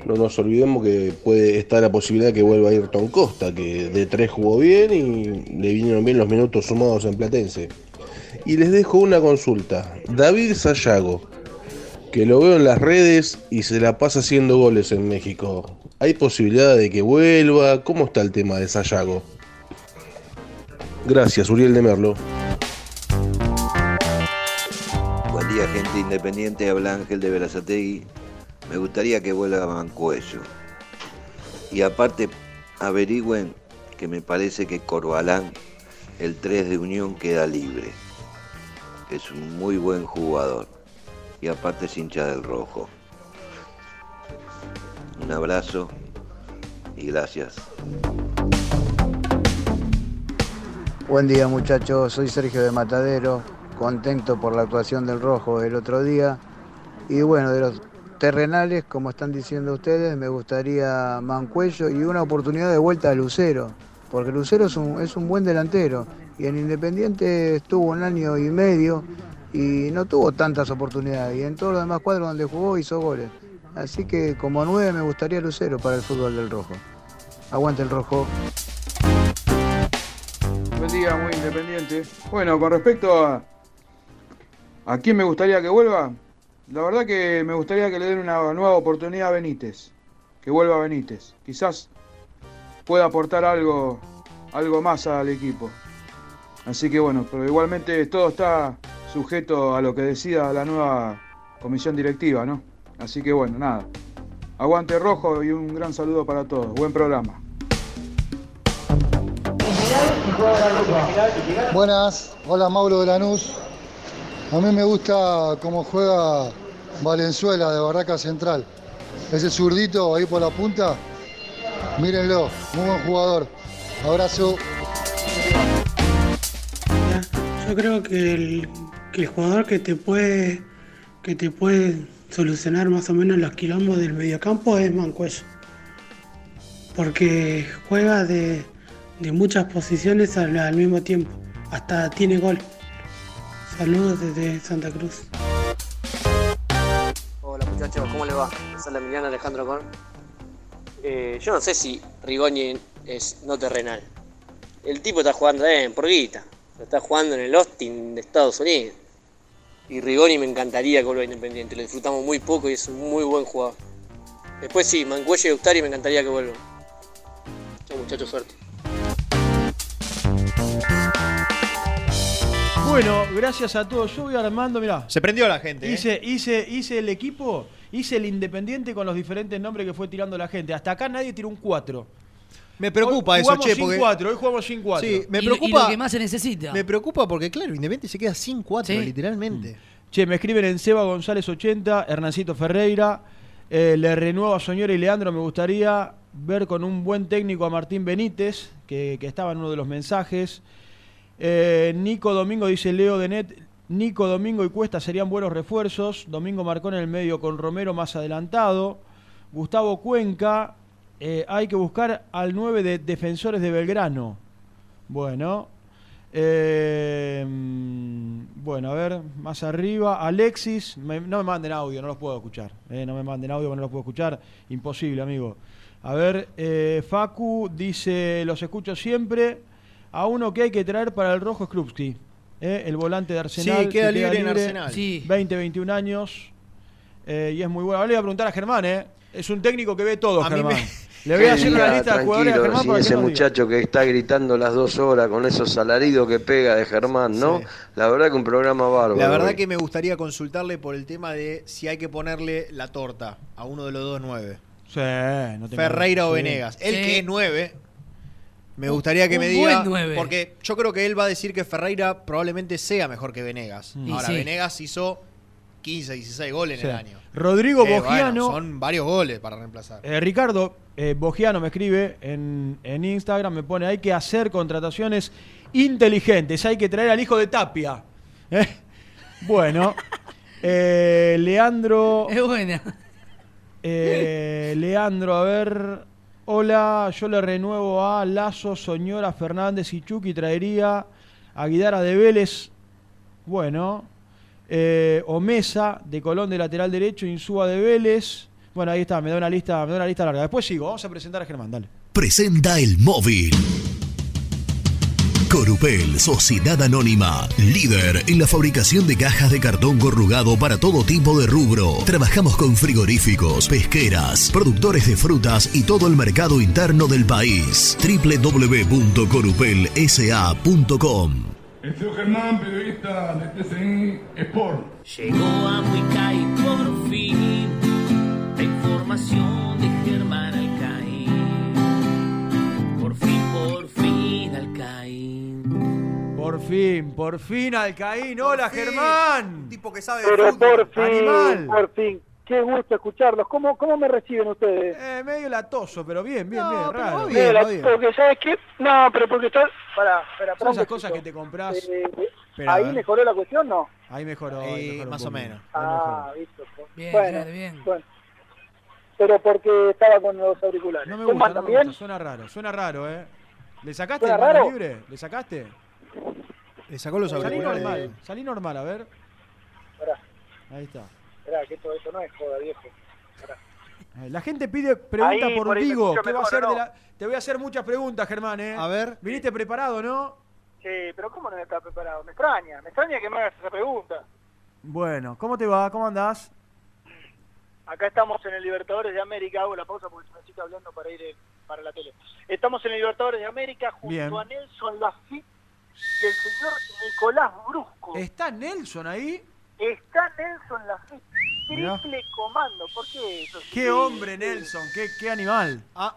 no nos olvidemos que puede estar la posibilidad que vuelva Ayrton Costa, que de 3 jugó bien y le vinieron bien los minutos sumados en Platense. Y les dejo una consulta. David Sayago, que lo veo en las redes y se la pasa haciendo goles en México. ¿Hay posibilidad de que vuelva? ¿Cómo está el tema de Sayago? Gracias, Uriel de Merlo. Buen día, gente independiente. Habla Ángel de Verazategui. Me gustaría que vuelva Mancuello. Y aparte, averigüen que me parece que Corbalán, el 3 de Unión, queda libre. Es un muy buen jugador. Y aparte es hincha del rojo. Un abrazo y gracias. Buen día muchachos, soy Sergio de Matadero, contento por la actuación del Rojo el otro día. Y bueno, de los terrenales, como están diciendo ustedes, me gustaría Mancuello y una oportunidad de vuelta a Lucero, porque Lucero es un, es un buen delantero y en Independiente estuvo un año y medio y no tuvo tantas oportunidades y en todos los demás cuadros donde jugó hizo goles. Así que como nueve me gustaría Lucero para el fútbol del Rojo. Aguante el Rojo. Buen día, muy independiente. Bueno, con respecto a a quién me gustaría que vuelva, la verdad que me gustaría que le den una nueva oportunidad a Benítez, que vuelva Benítez. Quizás pueda aportar algo, algo más al equipo. Así que bueno, pero igualmente todo está sujeto a lo que decida la nueva comisión directiva, ¿no? Así que bueno, nada. Aguante rojo y un gran saludo para todos. Buen programa. Buenas, hola Mauro de Lanús. A mí me gusta cómo juega Valenzuela de Barraca Central. Ese zurdito ahí por la punta, mírenlo, muy buen jugador. Abrazo. Yo creo que el, jugador que te puede que te puede solucionar más o menos los quilombos del mediocampo es Mancuello. Porque juega de, muchas posiciones al mismo tiempo. Hasta tiene gol. Saludos desde Santa Cruz. Hola muchachos, ¿cómo les va? Les habla Emiliano Alejandro Con. Eh, yo no sé si Rigoni es no terrenal. El tipo está jugando en por guita. Está jugando en el Austin de Estados Unidos. Y Rigoni me encantaría que vuelva Independiente. Lo disfrutamos muy poco y es un muy buen jugador. Después sí, Mancuello y Eustari me encantaría que vuelvan. Chao muchachos, suerte. Bueno, gracias a todos. Yo voy armando, mirá. Se prendió la gente. ¿eh? Hice, hice, hice el equipo, hice el Independiente con los diferentes nombres que fue tirando la gente. Hasta acá nadie tiró un 4. Me preocupa Hoy eso, che, sin porque- cuatro, hoy jugamos sin 4. Sí, me Y- y lo preocupa. que más se necesita. Me preocupa porque, claro, Independiente se queda sin 4, Sí. literalmente. Che, me escriben en Seba González 80, Hernancito Ferreira, eh, le renuevo a Soñora y Leandro, me gustaría ver con un buen técnico a Martín Benítez, que, que estaba en uno de los mensajes. Eh, Nico Domingo dice Leo de Net, Nico Domingo y Cuesta serían buenos refuerzos. Domingo marcó en el medio con Romero más adelantado. Gustavo Cuenca, eh, hay que buscar al 9 de Defensores de Belgrano. Bueno. Eh, bueno, a ver, más arriba. Alexis, no me manden audio, no los puedo escuchar. no me manden audio, no los puedo escuchar. Imposible, amigo. A ver, Facu dice, los escucho siempre. A uno que hay que traer para el rojo es Krupski, eh, el volante de Arsenal. Sí, queda que libre en Arsenal. Sí. 20, 21 años. eh, y es muy bueno. Ahora le voy a preguntar a Germán, ¿eh? Es un técnico que ve todo, A mí Germán. me- Le voy a hacer una lista de jugadores a Germán sin para que ese diga. muchacho que está gritando las dos horas con esos alaridos que pega de Germán, ¿no? Sí. La verdad que un programa bárbaro. La verdad hoy. que me gustaría consultarle por el tema de si hay que ponerle la torta a uno de los dos nueve. Sí, no tengo- Ferreira o sí. Venegas. Sí. que es nueve. Me gustaría que un me buen diga. Porque yo creo que él va a decir que Ferreira probablemente sea mejor que Venegas. Y Ahora, sí. Venegas hizo 15, 16 goles Sí. en el año. Rodrigo Eh, Bogiano. bueno, son varios goles para reemplazar. Eh, Ricardo eh, Bogiano me escribe en, en Instagram, me pone, hay que hacer contrataciones inteligentes, hay que traer al hijo de Tapia. ¿Eh? Bueno, eh, Leandro... Es buena. Eh, Leandro, a ver. Hola, yo le renuevo a Lazo, Soñora, Fernández y Chucky. Traería a Guidara de Vélez. Bueno. Eh, Omesa, de Colón de lateral derecho, Insúa de Vélez. Bueno, ahí está, me da una lista, me da una lista larga. Después sigo, vamos a presentar a Germán, dale. Presenta el móvil. Corupel, Sociedad Anónima, líder en la fabricación de cajas de cartón corrugado para todo tipo de rubro. Trabajamos con frigoríficos, pesqueras, productores de frutas y todo el mercado interno del país. www.corupelsa.com Soy Germán, periodista de TCN Sport. Llegó a Muicay por fin la información de Germán Por fin, por fin, Alcaín. Hola, Germán. tipo que sabe Pero por fin, Animal. por fin. Qué gusto escucharlos. ¿Cómo, cómo me reciben ustedes? Eh, medio latoso, pero bien, bien, bien, pero raro. bien, bien. Porque, ¿sabes qué? No, pero porque estoy... Pará, Son pará un esas cosas que te compras. Eh, ¿Ahí mejoró la cuestión no? Ahí mejoró. ahí mejoró un más o menos. Ah, visto. Bien, bueno, bien. bueno. Pero porque estaba con los auriculares. No me ¿Cómo gusta, no me gusta, suena raro, suena raro, ¿eh? ¿Le sacaste ¿Suena el mano raro? libre? ¿Le sacaste? Le sacó los Salí normal, salí normal, a ver. Pará, Ahí está. pará, que todo esto no es joda, viejo. Pará. Ahí, La gente pide, pregunta Ahí, por por ahí me Vigo. escucho ¿Qué va a mejor, hacer. Te voy a hacer muchas preguntas, Germán, ¿eh? A ver. Viniste preparado, ¿no? Sí, pero ¿cómo no está preparado? Me extraña, me extraña que me hagas esa pregunta. Bueno, ¿cómo te va? ¿Cómo andás? Acá estamos en el Libertadores de América, hago la pausa porque se me sigue hablando para ir eh, para la tele. Estamos en el Libertadores de América junto Bien. a Nelson Lafitte y el señor Nicolás Brusco. ¿Está Nelson ahí? Está Nelson Mirá. triple comando. ¿Por qué eso? ¡Qué Sí, hombre, sí. Nelson! ¡Qué, qué animal! Ah,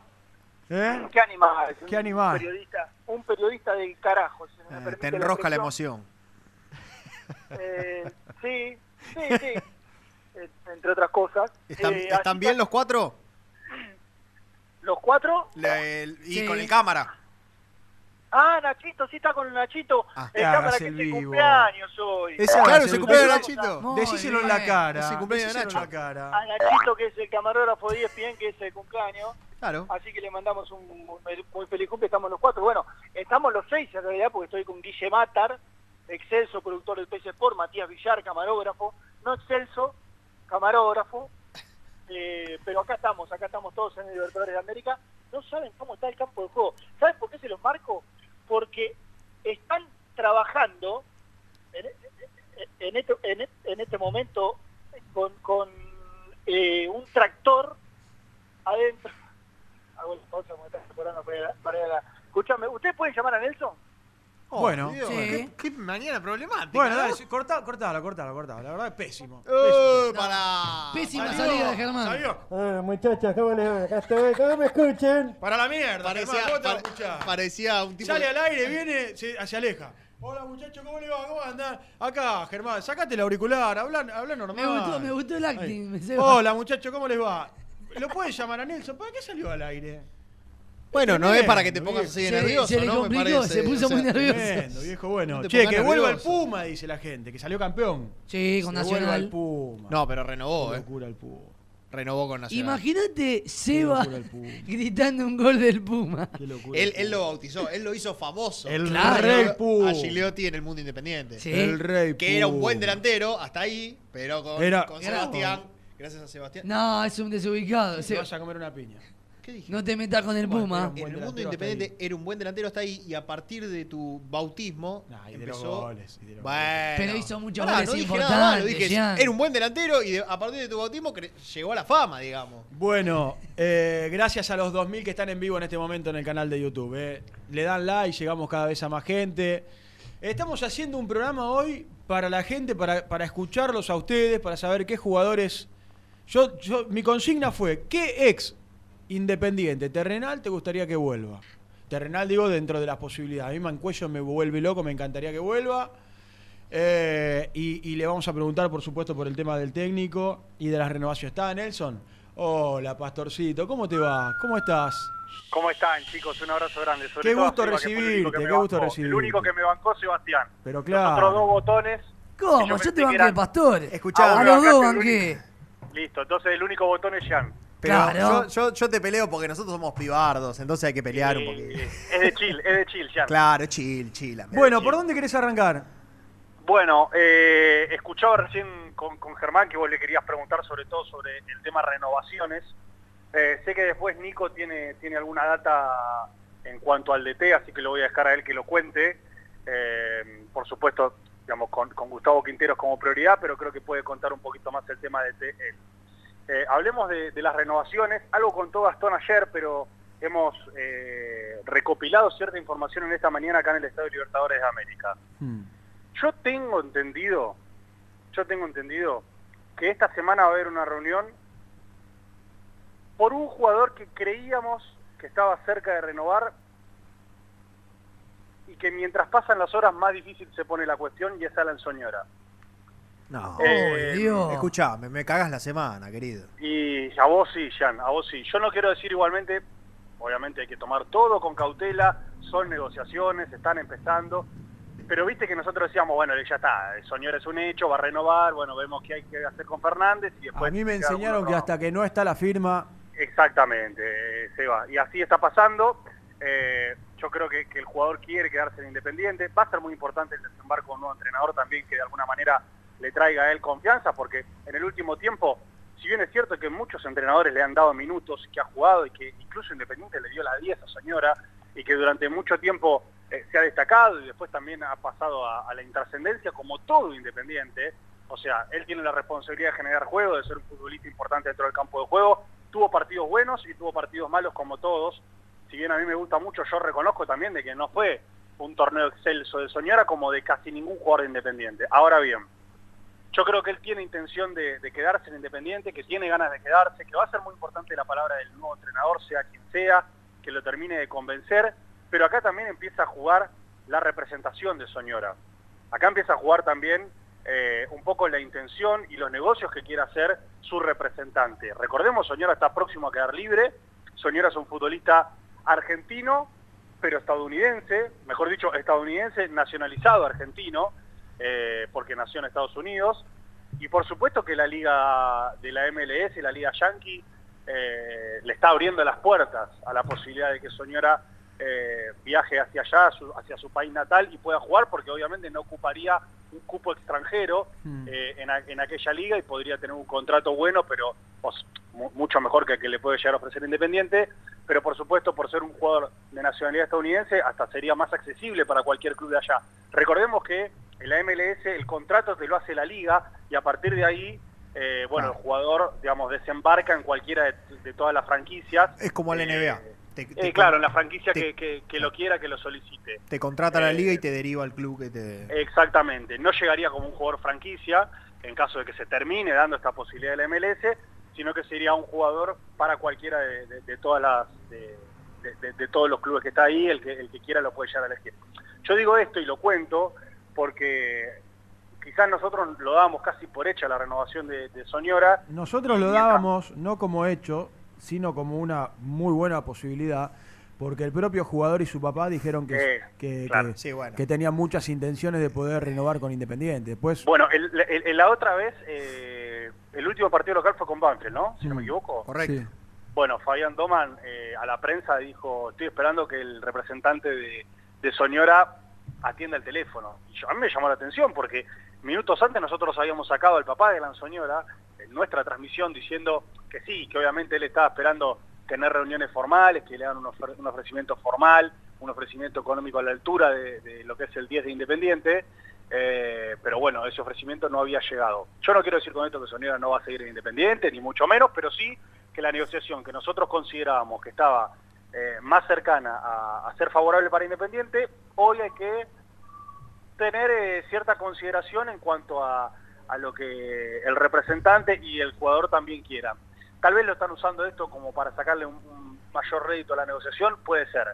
¿Eh? Qué animal. Qué un animal. Periodista, un periodista del carajo. si me eh, te enrosca la emoción. Eh, sí, sí, sí. Eh, entre otras cosas. ¿Están, Eh, bien los cuatro? los cuatro? Le- el- y Sí. con el cámara. Ah, Nachito, sí está con Nachito. Ah. Hagas cámara que vivo. cumpleaños hoy. Claro, el cumpleaños. Nachito. Muy Decíselo en la cara. Ese cumpleaños de Decíselo en Nacho. la cara. A Nachito, que es el camarógrafo de ESPN, que es el cumpleaños. Claro. Así que le mandamos un muy, muy feliz cumple. Estamos los cuatro. Bueno, estamos los seis en realidad, porque estoy con Guille Matar, excelso productor del PC Sport, Matías Villar, camarógrafo. No excelso, camarógrafo. Eh, pero acá estamos, acá estamos todos en el Libertadores de América. No saben cómo está el campo de juego. ¿Saben por qué se los marco? Porque están trabajando en, en este, en, en este momento con, con eh, un tractor adentro. Hago la pausa porque está para para ir a la- Escúchame, ¿ustedes pueden llamar a Nelson? Bueno, Dios, Sí. qué, qué mañana problemática. bueno, ¿no? dale, sí, corta, cortalo, cortalo, cortalo. La verdad es pésimo. ¡Eh, para! Pésima Salió, salida de Germán. Salió. Hola muchachos, ¿cómo les va? Acá estoy, ¿cómo me escuchan? Para la mierda, Parecía, Germán, ¿cómo te pare- parecía un tipo. Sale de- al aire, viene, se, se aleja. Hola muchachos, ¿cómo le va? ¿Cómo andan? Acá, Germán, sacate el auricular, habla, habla normal. Me gustó, me gustó el acting. Hola muchachos, ¿cómo les va? ¿Lo pueden llamar a Nelson? ¿Para qué salió al aire? Bueno, no es para que te pongas así de Se- nervioso, se le ¿no? Me complicó, parece, se puso o sea, muy nervioso. Tremendo, viejo bueno. No che, que vuelva el. Puma, dice la gente, que salió campeón. Sí, con Que vuelva Nacional. el Puma. No, pero renovó, Qué ¿eh? locura el Puma. Renovó con Nacional. Imagínate Seba Puma. gritando un gol del Puma. Qué locura. Él, él lo bautizó, él lo hizo famoso. El Claro. rey Puma. A Gigliotti en el mundo independiente. Sí. El rey Que era un Puma. buen delantero, hasta ahí, pero con, Era- con Era- Sebastián. Gracias a Sebastián. No, es un desubicado. Seba. vas a comer una piña. ¿Qué dije? No te metas con el Puma. en el mundo independiente era un buen delantero hasta ahí y a partir de tu bautismo Nah, y de los empezó. goles, y de los Bueno. Pero hizo muchos Pará, goles no dije nada importantes, malo, dije, Jean. era un buen delantero y de- a partir de tu bautismo llegó a la fama, digamos. Bueno, eh, gracias a los 2.000 que están en vivo en este momento en el canal de YouTube. eh. Le dan like, llegamos cada vez a más gente. Estamos haciendo un programa hoy para la gente, para, para escucharlos a ustedes, para saber qué jugadores... Yo, yo, mi consigna fue, ¿qué ex independiente terrenal te gustaría que vuelva? Terrenal digo dentro de las posibilidades. A mí Mancuello me vuelve loco, me encantaría que vuelva. Eh, y, y le vamos a preguntar, por supuesto, por el tema del técnico y de las renovaciones. ¿Está Nelson? Hola, Pastorcito, ¿cómo te va? ¿Cómo estás? ¿Cómo están, chicos? Un abrazo grande. Sobre Qué todo a gusto recibirte, me qué gusto bancó. recibirte. El único que me bancó, Sebastián. Pero Los claro. otros dos botones. ¿Cómo? yo te banqué, eran- Pastor. Escuchá, a vos los dos banqué. Listo, entonces el único botón es Jean. Pero Claro. yo, yo, yo te peleo porque nosotros somos pibardos, entonces hay que pelear un poquito. Es de chill, es de chill, Jean. Claro, chill, chill. amigo. Bueno, ¿por dónde querés arrancar? Bueno, eh, escuchaba recién con, con Germán que vos le querías preguntar sobre todo sobre el tema renovaciones. Eh, sé que después Nico tiene, tiene alguna data en cuanto al DT, así que lo voy a dejar a él que lo cuente. Eh, por supuesto, digamos, con, con Gustavo Quinteros como prioridad, pero creo que puede contar un poquito más el tema de DT él. Eh, hablemos de, de las renovaciones. Algo contó Gastón ayer, pero hemos eh, recopilado cierta información en esta mañana acá en el Estadio Libertadores de América. Yo tengo entendido, yo tengo entendido que esta semana va a haber una reunión por un jugador que creíamos que estaba cerca de renovar y que mientras pasan las horas más difícil se pone la cuestión y es Alan Soñora. No, Eh, Dios. escuchame, me cagas la semana, querido. Y a vos sí, Jan, a vos sí. Yo no quiero decir igualmente, obviamente hay que tomar todo con cautela, son negociaciones, están empezando, pero viste que nosotros decíamos, bueno, ya está, Soñora es un hecho, va a renovar, bueno, vemos qué hay que hacer con Fernández y después... A mí me enseñaron que hasta que no está la firma, Exactamente, eh, Seba. Y así está pasando. Eh, yo creo que, que el jugador quiere quedarse en Independiente. Va a ser muy importante el desembarco de un nuevo entrenador también que de alguna manera le traiga a él confianza, porque en el último tiempo, si bien es cierto que muchos entrenadores le han dado minutos, que ha jugado y que incluso Independiente le dio la 10 a Señora y que durante mucho tiempo eh, se ha destacado y después también ha pasado a, a la intrascendencia como todo Independiente. O sea, él tiene la responsabilidad de generar juego, de ser un futbolista importante dentro del campo de juego. Tuvo partidos buenos y tuvo partidos malos como todos. Si bien a mí me gusta mucho, yo reconozco también de que no fue un torneo excelso de Soñora como de casi ningún jugador de Independiente. Ahora bien, yo creo que él tiene intención de, quedarse en Independiente, que tiene ganas de quedarse, que va a ser muy importante la palabra del nuevo entrenador, sea quien sea, que lo termine de convencer, pero acá también empieza a jugar la representación de Soñora. Acá empieza a jugar también eh, un poco la intención y los negocios que quiere hacer su representante. Recordemos, Soñora está próximo a quedar libre, Soñora es un futbolista argentino, pero estadounidense, mejor dicho, estadounidense nacionalizado argentino, eh, porque nació en Estados Unidos, y por supuesto que la liga de la MLS, la liga Yankee, eh, le está abriendo las puertas a la posibilidad de que Soñora eh, viaje hacia allá, su- hacia su país natal y pueda jugar, porque obviamente no ocuparía un cupo extranjero eh, en, a- en aquella liga y podría tener un contrato bueno, pero pues, mu- mucho mejor que el que le puede llegar a ofrecer Independiente, pero por supuesto por ser un jugador de nacionalidad estadounidense hasta sería más accesible para cualquier club de allá. Recordemos que en la MLS el contrato te lo hace la liga y a partir de ahí, eh, bueno, el jugador, digamos, desembarca en cualquiera de, de todas las franquicias. Es como la NBA. Te, Eh, claro, en la franquicia te- que, que- que lo quiera, que lo solicite. te contrata la Eh, liga y te deriva al club que te... Exactamente, no llegaría como un jugador franquicia en caso de que se termine dando esta posibilidad de la MLS, sino que sería un jugador para cualquiera de, de- de todas las de todos los clubes que está ahí, el que el que quiera lo puede llegar a elegir. Yo digo esto y lo cuento porque quizás nosotros lo dábamos casi por hecha la renovación de, de Soñora. nosotros lo dábamos no como hecho, sino como una muy buena posibilidad, porque el propio jugador y su papá dijeron que, Eh, que, claro. que- Sí, bueno. que tenían muchas intenciones de poder renovar con Independiente. Después, Bueno, el- el- el- la otra vez, eh, el último partido local fue con Banfield, ¿no? Si no me equivoco. sí. Bueno, Fabián Doman eh, a la prensa dijo, estoy esperando que el representante de, de Soñora atienda el teléfono. Y a mí me llamó la atención porque minutos antes nosotros habíamos sacado al papá de Alan Soñora en nuestra transmisión diciendo que sí, que obviamente él estaba esperando tener reuniones formales, que le hagan un, ofrecimiento formal, un ofrecimiento económico a la altura de, de lo que es el 10 de Independiente, eh, pero bueno, ese ofrecimiento no había llegado. Yo no quiero decir con esto que Soñora no va a seguir en Independiente, ni mucho menos, pero sí que la negociación que nosotros considerábamos que estaba eh, más cercana a, a ser favorable para Independiente, hoy hay que tener eh, cierta consideración en cuanto a, a lo que el representante y el jugador también quieran. Tal vez lo están usando esto como para sacarle un, un mayor rédito a la negociación, puede ser,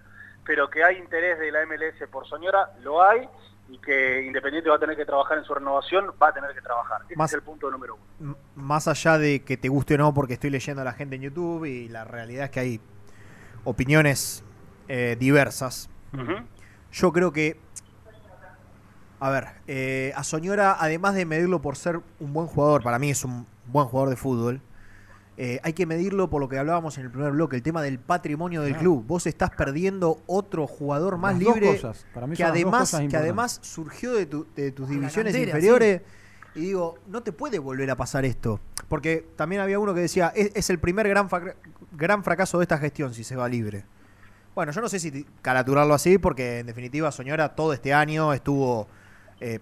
pero que hay interés de la MLS por Soñora, lo hay, y que Independiente va a tener que trabajar en su renovación, va a tener que trabajar. Ese Más- es el punto número uno. Más allá de que te guste o no, porque estoy leyendo a la gente en YouTube y la realidad es que hay opiniones eh, diversas. Yo creo que, a ver, eh, a Soñora, además de medirlo por ser un buen jugador, para mí es un buen jugador de fútbol, eh, hay que medirlo por lo que hablábamos en el primer bloque, el tema del patrimonio del Ah. club. Vos estás perdiendo otro jugador más Las libre cosas. Para mí que además, cosas que además surgió de, tu- de tus divisiones cantera, inferiores. Y digo, no te puede volver a pasar esto. Porque también había uno que decía, es, es el primer gran, gran fracaso de esta gestión si se va libre. Bueno, yo no sé si caraturarlo así, porque en definitiva Soñora todo este año estuvo eh,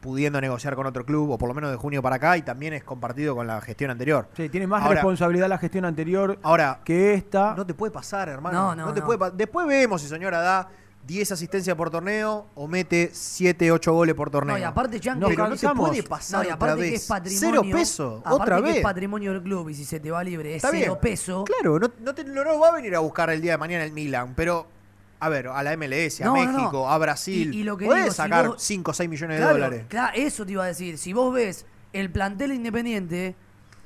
pudiendo negociar con otro club, o por lo menos de junio para acá, y también es compartido con la gestión anterior. Sí, tiene más Ahora- responsabilidad la gestión anterior Ahora, que esta. no te puede pasar, hermano. No, no, te no. puede pa- Después vemos si Soñora da 10 asistencias por torneo o mete 7, 8 goles por torneo. No, y aparte, Jan, No, que- pero no cansamos. puede pasar No, y otra aparte vez. que es patrimonio. Cero peso, otra que vez. es patrimonio del club y si se te va libre es Está cero bien. peso. Claro, no, no, te- no- va a venir a buscar el día de mañana el Milan, pero a ver, a la MLS, a. México, a Brasil, Y- y lo que podés digo, si sacar vos- 5 o 6 millones Claro, de dólares. claro, eso te iba a decir. Si vos ves el plantel independiente,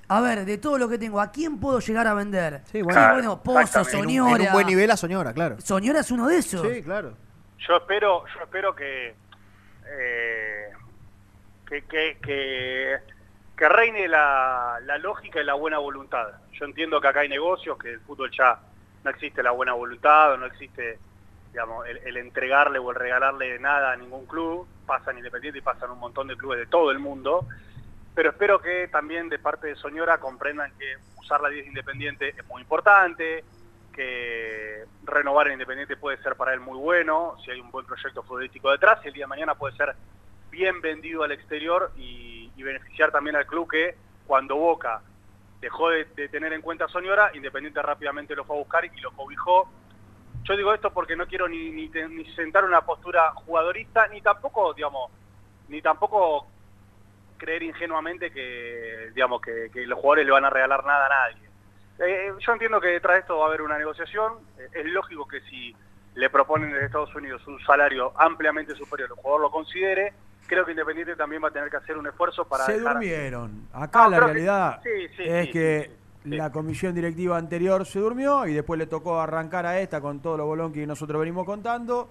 a ver, de todo lo que tengo, ¿a quién puedo llegar a vender? Sí, bueno. bueno, Pozo. En un- Soñora. En un buen nivel a Soñora, claro. Soñora es uno de esos. Sí, claro. Yo espero, yo espero que, eh, que, que, que, que reine la, la lógica y la buena voluntad. Yo entiendo que acá hay negocios, que el fútbol ya no existe la buena voluntad, o no existe digamos, el, el entregarle o el regalarle nada a ningún club, pasa en Independiente y pasan un montón de clubes de todo el mundo, pero espero que también de parte de Soñora comprendan que usar la 10 Independiente es muy importante, que renovar en Independiente puede ser para él muy bueno, si hay un buen proyecto futbolístico detrás, el día de mañana puede ser bien vendido al exterior y, beneficiar también al club que cuando Boca dejó de, tener en cuenta a Soñora, Independiente rápidamente lo fue a buscar y lo cobijó. Yo digo esto porque no quiero ni sentar una postura jugadorista, ni tampoco, digamos, ni tampoco creer ingenuamente que, digamos, que, que los jugadores le van a regalar nada a nadie. Eh, yo entiendo que detrás de esto va a haber una negociación. Eh, es lógico que si le proponen desde Estados Unidos un salario ampliamente superior, el jugador lo considere. Creo que Independiente también va a tener que hacer un esfuerzo para se dejar- durmieron. Acá No, la que- realidad sí, sí, es sí, que la comisión directiva anterior se durmió y después le tocó arrancar a esta con todo lo bolón que nosotros venimos contando.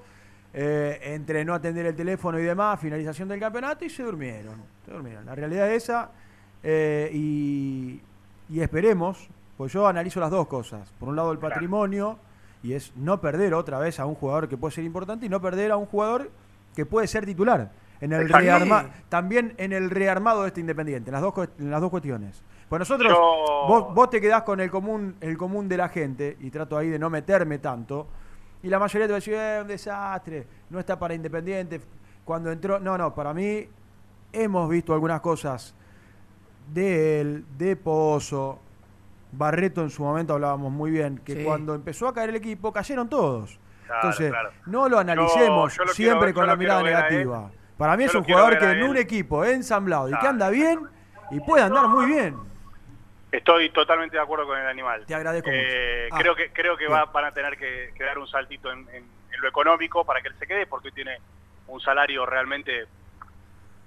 Eh, entre no atender el teléfono y demás, finalización del campeonato y se durmieron. Se durmieron. La realidad es esa. eh, y, y esperemos, pues yo analizo las dos cosas. Por un lado el patrimonio, y es no perder otra vez a un jugador que puede ser importante y no perder a un jugador que puede ser titular. En el rearma- también en el rearmado de este Independiente, en las dos, en las dos cuestiones. Pues nosotros, Yo- vos, vos te quedás con el común, el común de la gente, y trato ahí de no meterme tanto, y la mayoría te va a decir, "Eh, un desastre, no está para Independiente. Cuando entró, no, no, para mí hemos visto algunas cosas de él, de Pozo, Barreto en su momento hablábamos muy bien, que Sí. cuando empezó a caer el equipo cayeron todos. Claro, Entonces, claro. no lo analicemos Yo- yo lo siempre ver- con la mirada negativa. Para mí Yo es un jugador que a en un equipo ensamblado y que anda bien y puede andar muy bien. Estoy totalmente de acuerdo con el animal. Te agradezco Eh, mucho. Ah, creo que creo que va- van a tener que, que dar un saltito en, en- en lo económico para que él se quede, porque tiene un salario realmente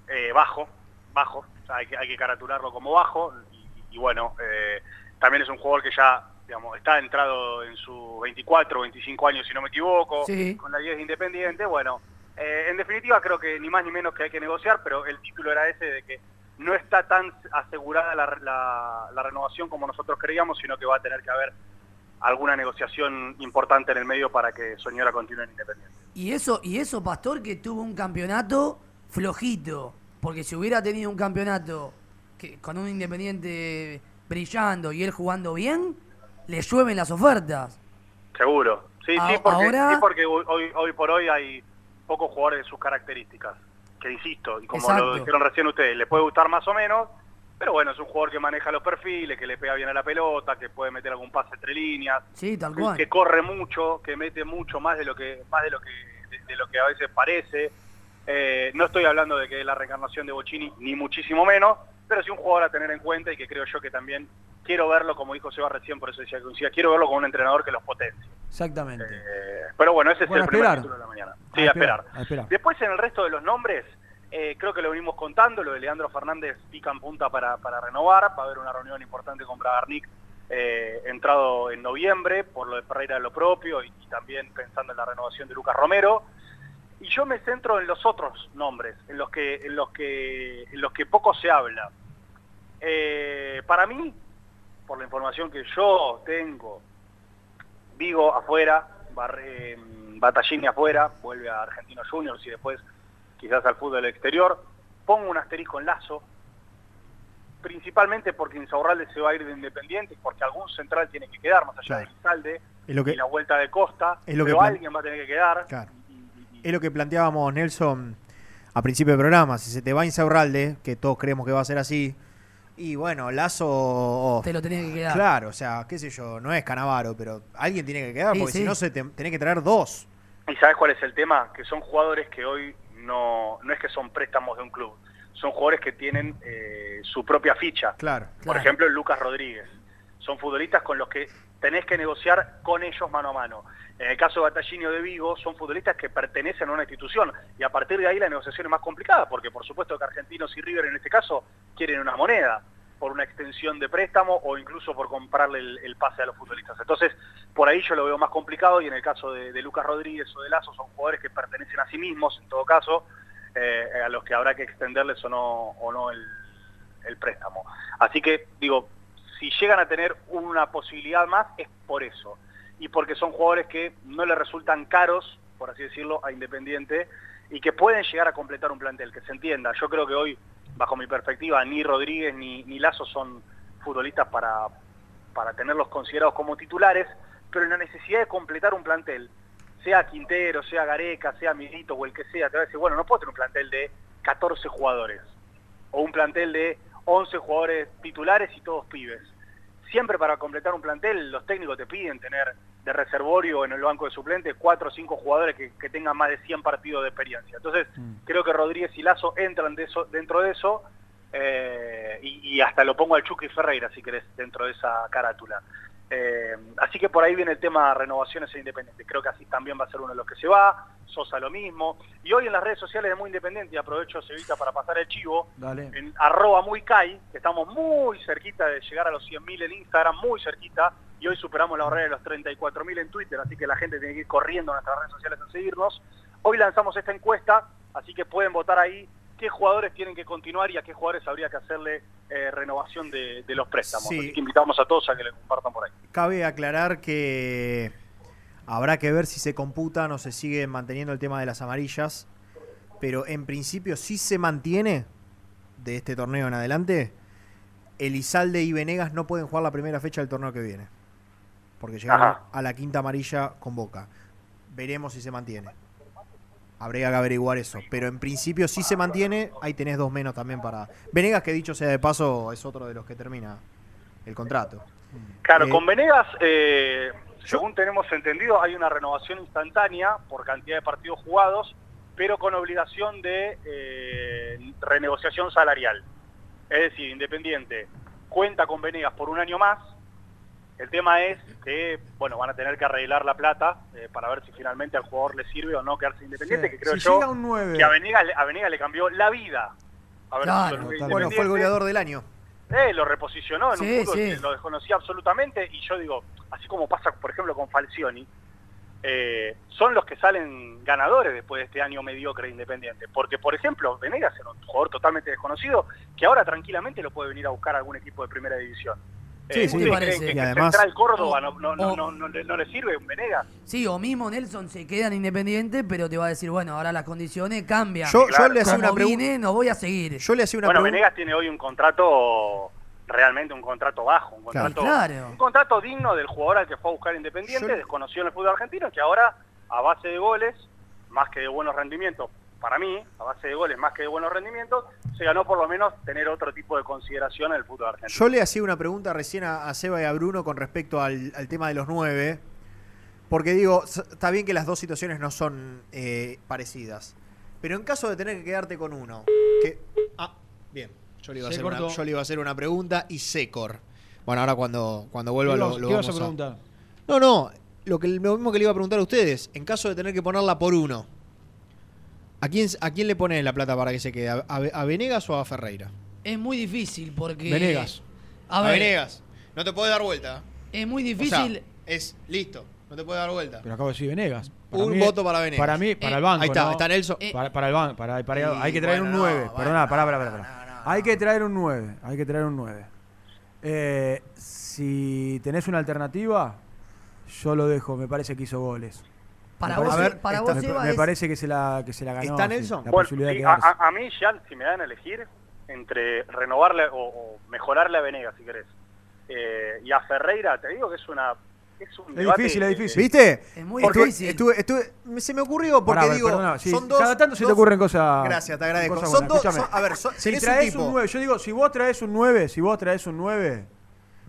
eh, bajo, bajo. O sea, hay, que, hay que caraturarlo como bajo. Y, y bueno, eh, también es un jugador que ya digamos está entrado en sus 24, 25 años, si no me equivoco, Sí. con la 10 de Independiente. Bueno, en definitiva creo que ni más ni menos que hay que negociar, pero el título era ese de que no está tan asegurada la, la- la renovación como nosotros creíamos, sino que va a tener que haber alguna negociación importante en el medio para que Soñora continúe en Independiente. Y eso, y eso, Pastor, que tuvo un campeonato flojito. Porque si hubiera tenido un campeonato que, con un independiente brillando y él jugando bien, le llueven las ofertas. Seguro. Sí, A- sí, porque, ahora- sí, porque hoy, hoy por hoy hay pocos jugadores de sus características. Que insisto, y como Exacto. lo dijeron recién ustedes, le puede gustar más o menos, pero bueno, es un jugador que maneja los perfiles, que le pega bien a la pelota, que puede meter algún pase entre líneas, Sí, tal que, cual. que corre mucho, que mete mucho más de lo que más de lo que de, de lo que a veces parece. Eh, no estoy hablando de que es la reencarnación de Bocini, ni muchísimo menos, pero sí un jugador a tener en cuenta y que creo yo que también quiero verlo, como dijo Seba recién, por eso decía que coincida, quiero verlo como un entrenador que los potencie. Exactamente. Eh, pero bueno, ese es el primer título de la mañana. A Sí, esperar. a esperar. Después en el resto de los nombres, eh, creo que lo venimos contando, lo de Leandro Fernández pica en punta para, para renovar, va a haber una reunión importante con Bragarnik eh, entrado en noviembre, por lo de Ferreira de lo propio y, y también pensando en la renovación de Lucas Romero. Y yo me centro en los otros nombres, en los que, en los que, en los que poco se habla. Eh, para mí, por la información que yo tengo, Vigo afuera, mm, Battaglini afuera, vuelve a Argentinos Juniors y después quizás al fútbol exterior. Pongo un asterisco en Lazo, principalmente porque Insaurralde se va a ir de Independiente, porque algún central tiene que quedar, más allá Claro. de Salde Es lo que- y la vuelta de Costa, es lo pero alguien va a tener que quedar. Claro. Es lo que planteábamos, Nelson, a principio del programa. Si se te va Insaurralde, que todos creemos que va a ser así, y bueno, Lazo... Te lo tenés que quedar. Claro, o sea, qué sé yo, no es Canavaro, pero alguien tiene que quedar, Sí, porque sí. si no, se te, tenés que traer dos. ¿Y sabes cuál es el tema? Que son jugadores que hoy no, no es que son préstamos de un club, son jugadores que tienen eh, su propia ficha. Claro. Por ejemplo, el Lucas Rodríguez. Son futbolistas con los que tenés que negociar con ellos mano a mano. En el caso de Battaglini o de Vigo, son futbolistas que pertenecen a una institución y a partir de ahí la negociación es más complicada, porque por supuesto que Argentinos y River en este caso quieren una moneda por una extensión de préstamo o incluso por comprarle el, pase a los futbolistas. Entonces, por ahí yo lo veo más complicado y en el caso de, Lucas Rodríguez o de Lazo son jugadores que pertenecen a sí mismos, en todo caso, eh, a los que habrá que extenderles o no, el préstamo. Así que, digo, si llegan a tener una posibilidad más es por eso. Y porque son jugadores que no le resultan caros, por así decirlo, a Independiente y que pueden llegar a completar un plantel, que se entienda. Yo creo que hoy, bajo mi perspectiva, ni Rodríguez ni, ni Lazo son futbolistas para, para tenerlos considerados como titulares, pero en la necesidad de completar un plantel, sea Quintero, sea Gareca, sea Milito o el que sea, te va a decir, bueno, no puedo tener un plantel de 14 jugadores o un plantel de 11 jugadores titulares y todos pibes. Siempre para completar un plantel los técnicos te piden tener de reservorio en el banco de suplentes 4 o 5 jugadores que, que tengan más de 100 partidos de experiencia. Entonces creo que Rodríguez y Lazo entran de eso, dentro de eso eh, y, y hasta lo pongo al Chucky Ferreira si querés dentro de esa carátula. Eh, así que por ahí viene el tema de renovaciones e independientes. Creo que así también va a ser uno de los que se va, Sosa lo mismo. Y hoy en las redes sociales de Muy Independiente, y aprovecho Sevita para pasar el chivo, Dale. en arroba muy Kai, que estamos muy cerquita de llegar a los 100.000 en Instagram, muy cerquita, y hoy superamos la barrera de los 34.000 en Twitter, así que la gente tiene que ir corriendo a nuestras redes sociales a seguirnos. Hoy lanzamos esta encuesta, así que pueden votar ahí qué jugadores tienen que continuar y a qué jugadores habría que hacerle eh, renovación de, de los préstamos. Sí. Así que invitamos a todos a que le compartan por ahí. Cabe aclarar que habrá que ver si se computan o se sigue manteniendo el tema de las amarillas, pero en principio sí se mantiene de este torneo en adelante. Elizalde y Venegas no pueden jugar la primera fecha del torneo que viene, porque llegaron Ajá. a la quinta amarilla con Boca. Veremos si se mantiene. Habría que averiguar eso, pero en principio sí se mantiene. Ahí tenés dos menos también para Venegas, que dicho sea de paso es otro de los que termina el contrato. Claro, Eh, con Venegas, eh, según tenemos entendido, hay una renovación instantánea por cantidad de partidos jugados, pero con obligación de eh, renegociación salarial. Es decir, Independiente cuenta con Venegas por un año más. El tema es que, bueno, van a tener que arreglar la plata eh, para ver si finalmente al jugador le sirve o no quedarse Independiente, Sí, que creo si yo llega un 9. que a Venegas, le- a Venegas le cambió la vida. Claro, nueve bueno, fue el goleador del año. Eh, lo reposicionó en Sí, un fútbol sí. que lo desconocía absolutamente y yo digo, así como pasa por ejemplo con Falcioni, eh, son los que salen ganadores después de este año mediocre de Independiente. Porque por ejemplo, Venegas era un jugador totalmente desconocido que ahora tranquilamente lo puede venir a buscar algún equipo de primera división. Sí, sí. ¿ustedes ¿Te creen parece? que, Y además- Central Córdoba no, no, no, o- no, no le- no le sirve un Venegas? Sí, o mismo Nelson se queda en Independiente, pero te va a decir, bueno, ahora las condiciones cambian. Yo- yo le hacía una pregun- vine, no voy a seguir. Yo le hacía una Bueno, pregunta. Venegas tiene hoy un contrato realmente un contrato bajo, un contrato, Claro. un contrato digno del jugador al que fue a buscar Independiente, Yo- desconoció en el fútbol argentino, que ahora a base de goles, más que de buenos rendimientos, para mí, a base de goles más que de buenos rendimientos, se ganó por lo menos tener otro tipo de consideración en el fútbol argentino. Yo le hacía una pregunta recién a, a Seba y a Bruno con respecto al, al tema de los nueve. Porque digo, está bien que las dos situaciones no son eh, parecidas. Pero en caso de tener que quedarte con uno. Que, ah, bien. Yo le, iba a hacer una, yo le iba a hacer una pregunta y Secor. Bueno, ahora cuando, cuando vuelva ¿Qué lo, qué ibas a vamos a... preguntar? No, no, lo, que, lo mismo que le iba a preguntar a ustedes. En caso de tener que ponerla por uno, ¿a quién, a quién le pone la plata para que se quede? ¿A, Venegas o a Ferreira? Es muy difícil porque. Venegas. A Venegas. No te puedes dar vuelta. es muy O sea, difícil. es listo. No te puedes dar vuelta. Pero acabo de decir Venegas. Un voto para Venegas. Para mí, para el banco. Ahí está, ¿no? está Nelson. Para, para el banco. Para, para- hay que traer bueno, un 9. no, Perdona, pará, pará, pará. pará. Hay que traer un 9. Hay que traer un 9. Eh, si tenés una alternativa, yo lo dejo. Me parece que hizo goles. Para Me vos, parece- para me- vos, Seba, me es- parece que se la, que se la ganó. ¿Está Nelson? La Bueno, posibilidad sí, de a, a- mí ya, si me dan a elegir, entre renovarle o, o mejorarle a Venegas, si querés, eh, y a Ferreira, te digo que es una... Es, un difícil, es difícil. ¿Viste? Es muy Porque difícil. estuve- estuve- se me ocurrió porque Pará, digo, perdona, sí, son dos. cada tanto se te ocurren cosas. Gracias, te agradezco. cosas Son buenas. dos. Son- a ver, son- si un traes tipo. un 9, yo digo, si vos traes un 9, si vos traes un 9,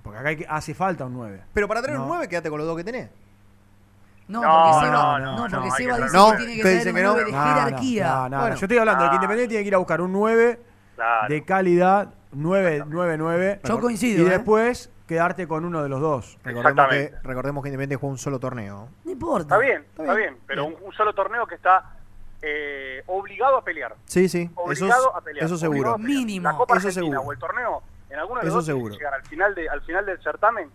porque acá hay que- hace falta un 9. Pero para traer No. un 9, quédate con los dos que tenés. No, No, porque Seba, no, no, no, no, porque Seba dice que tiene que ¿Qué traer dicen un que no? 9 de No, no, jerarquía. No, no, no. Bueno. Yo estoy hablando de que Ah. Independiente tiene que ir a buscar un 9 Claro. de calidad, 9, 9, 9. Yo coincido, Y ¿eh? después quedarte con uno de los dos. Recordemos que, recordemos que Independiente jugó un solo torneo. No importa. Está bien, está bien, pero Un, un solo torneo que está eh, obligado a pelear. Sí, sí. Eso, Obligado es- a pelear. eso seguro. Mínimo. La Copa Eso Argentina seguro. o el torneo, en alguno de los Eso dos seguro. llegar al final, de, al final del certamen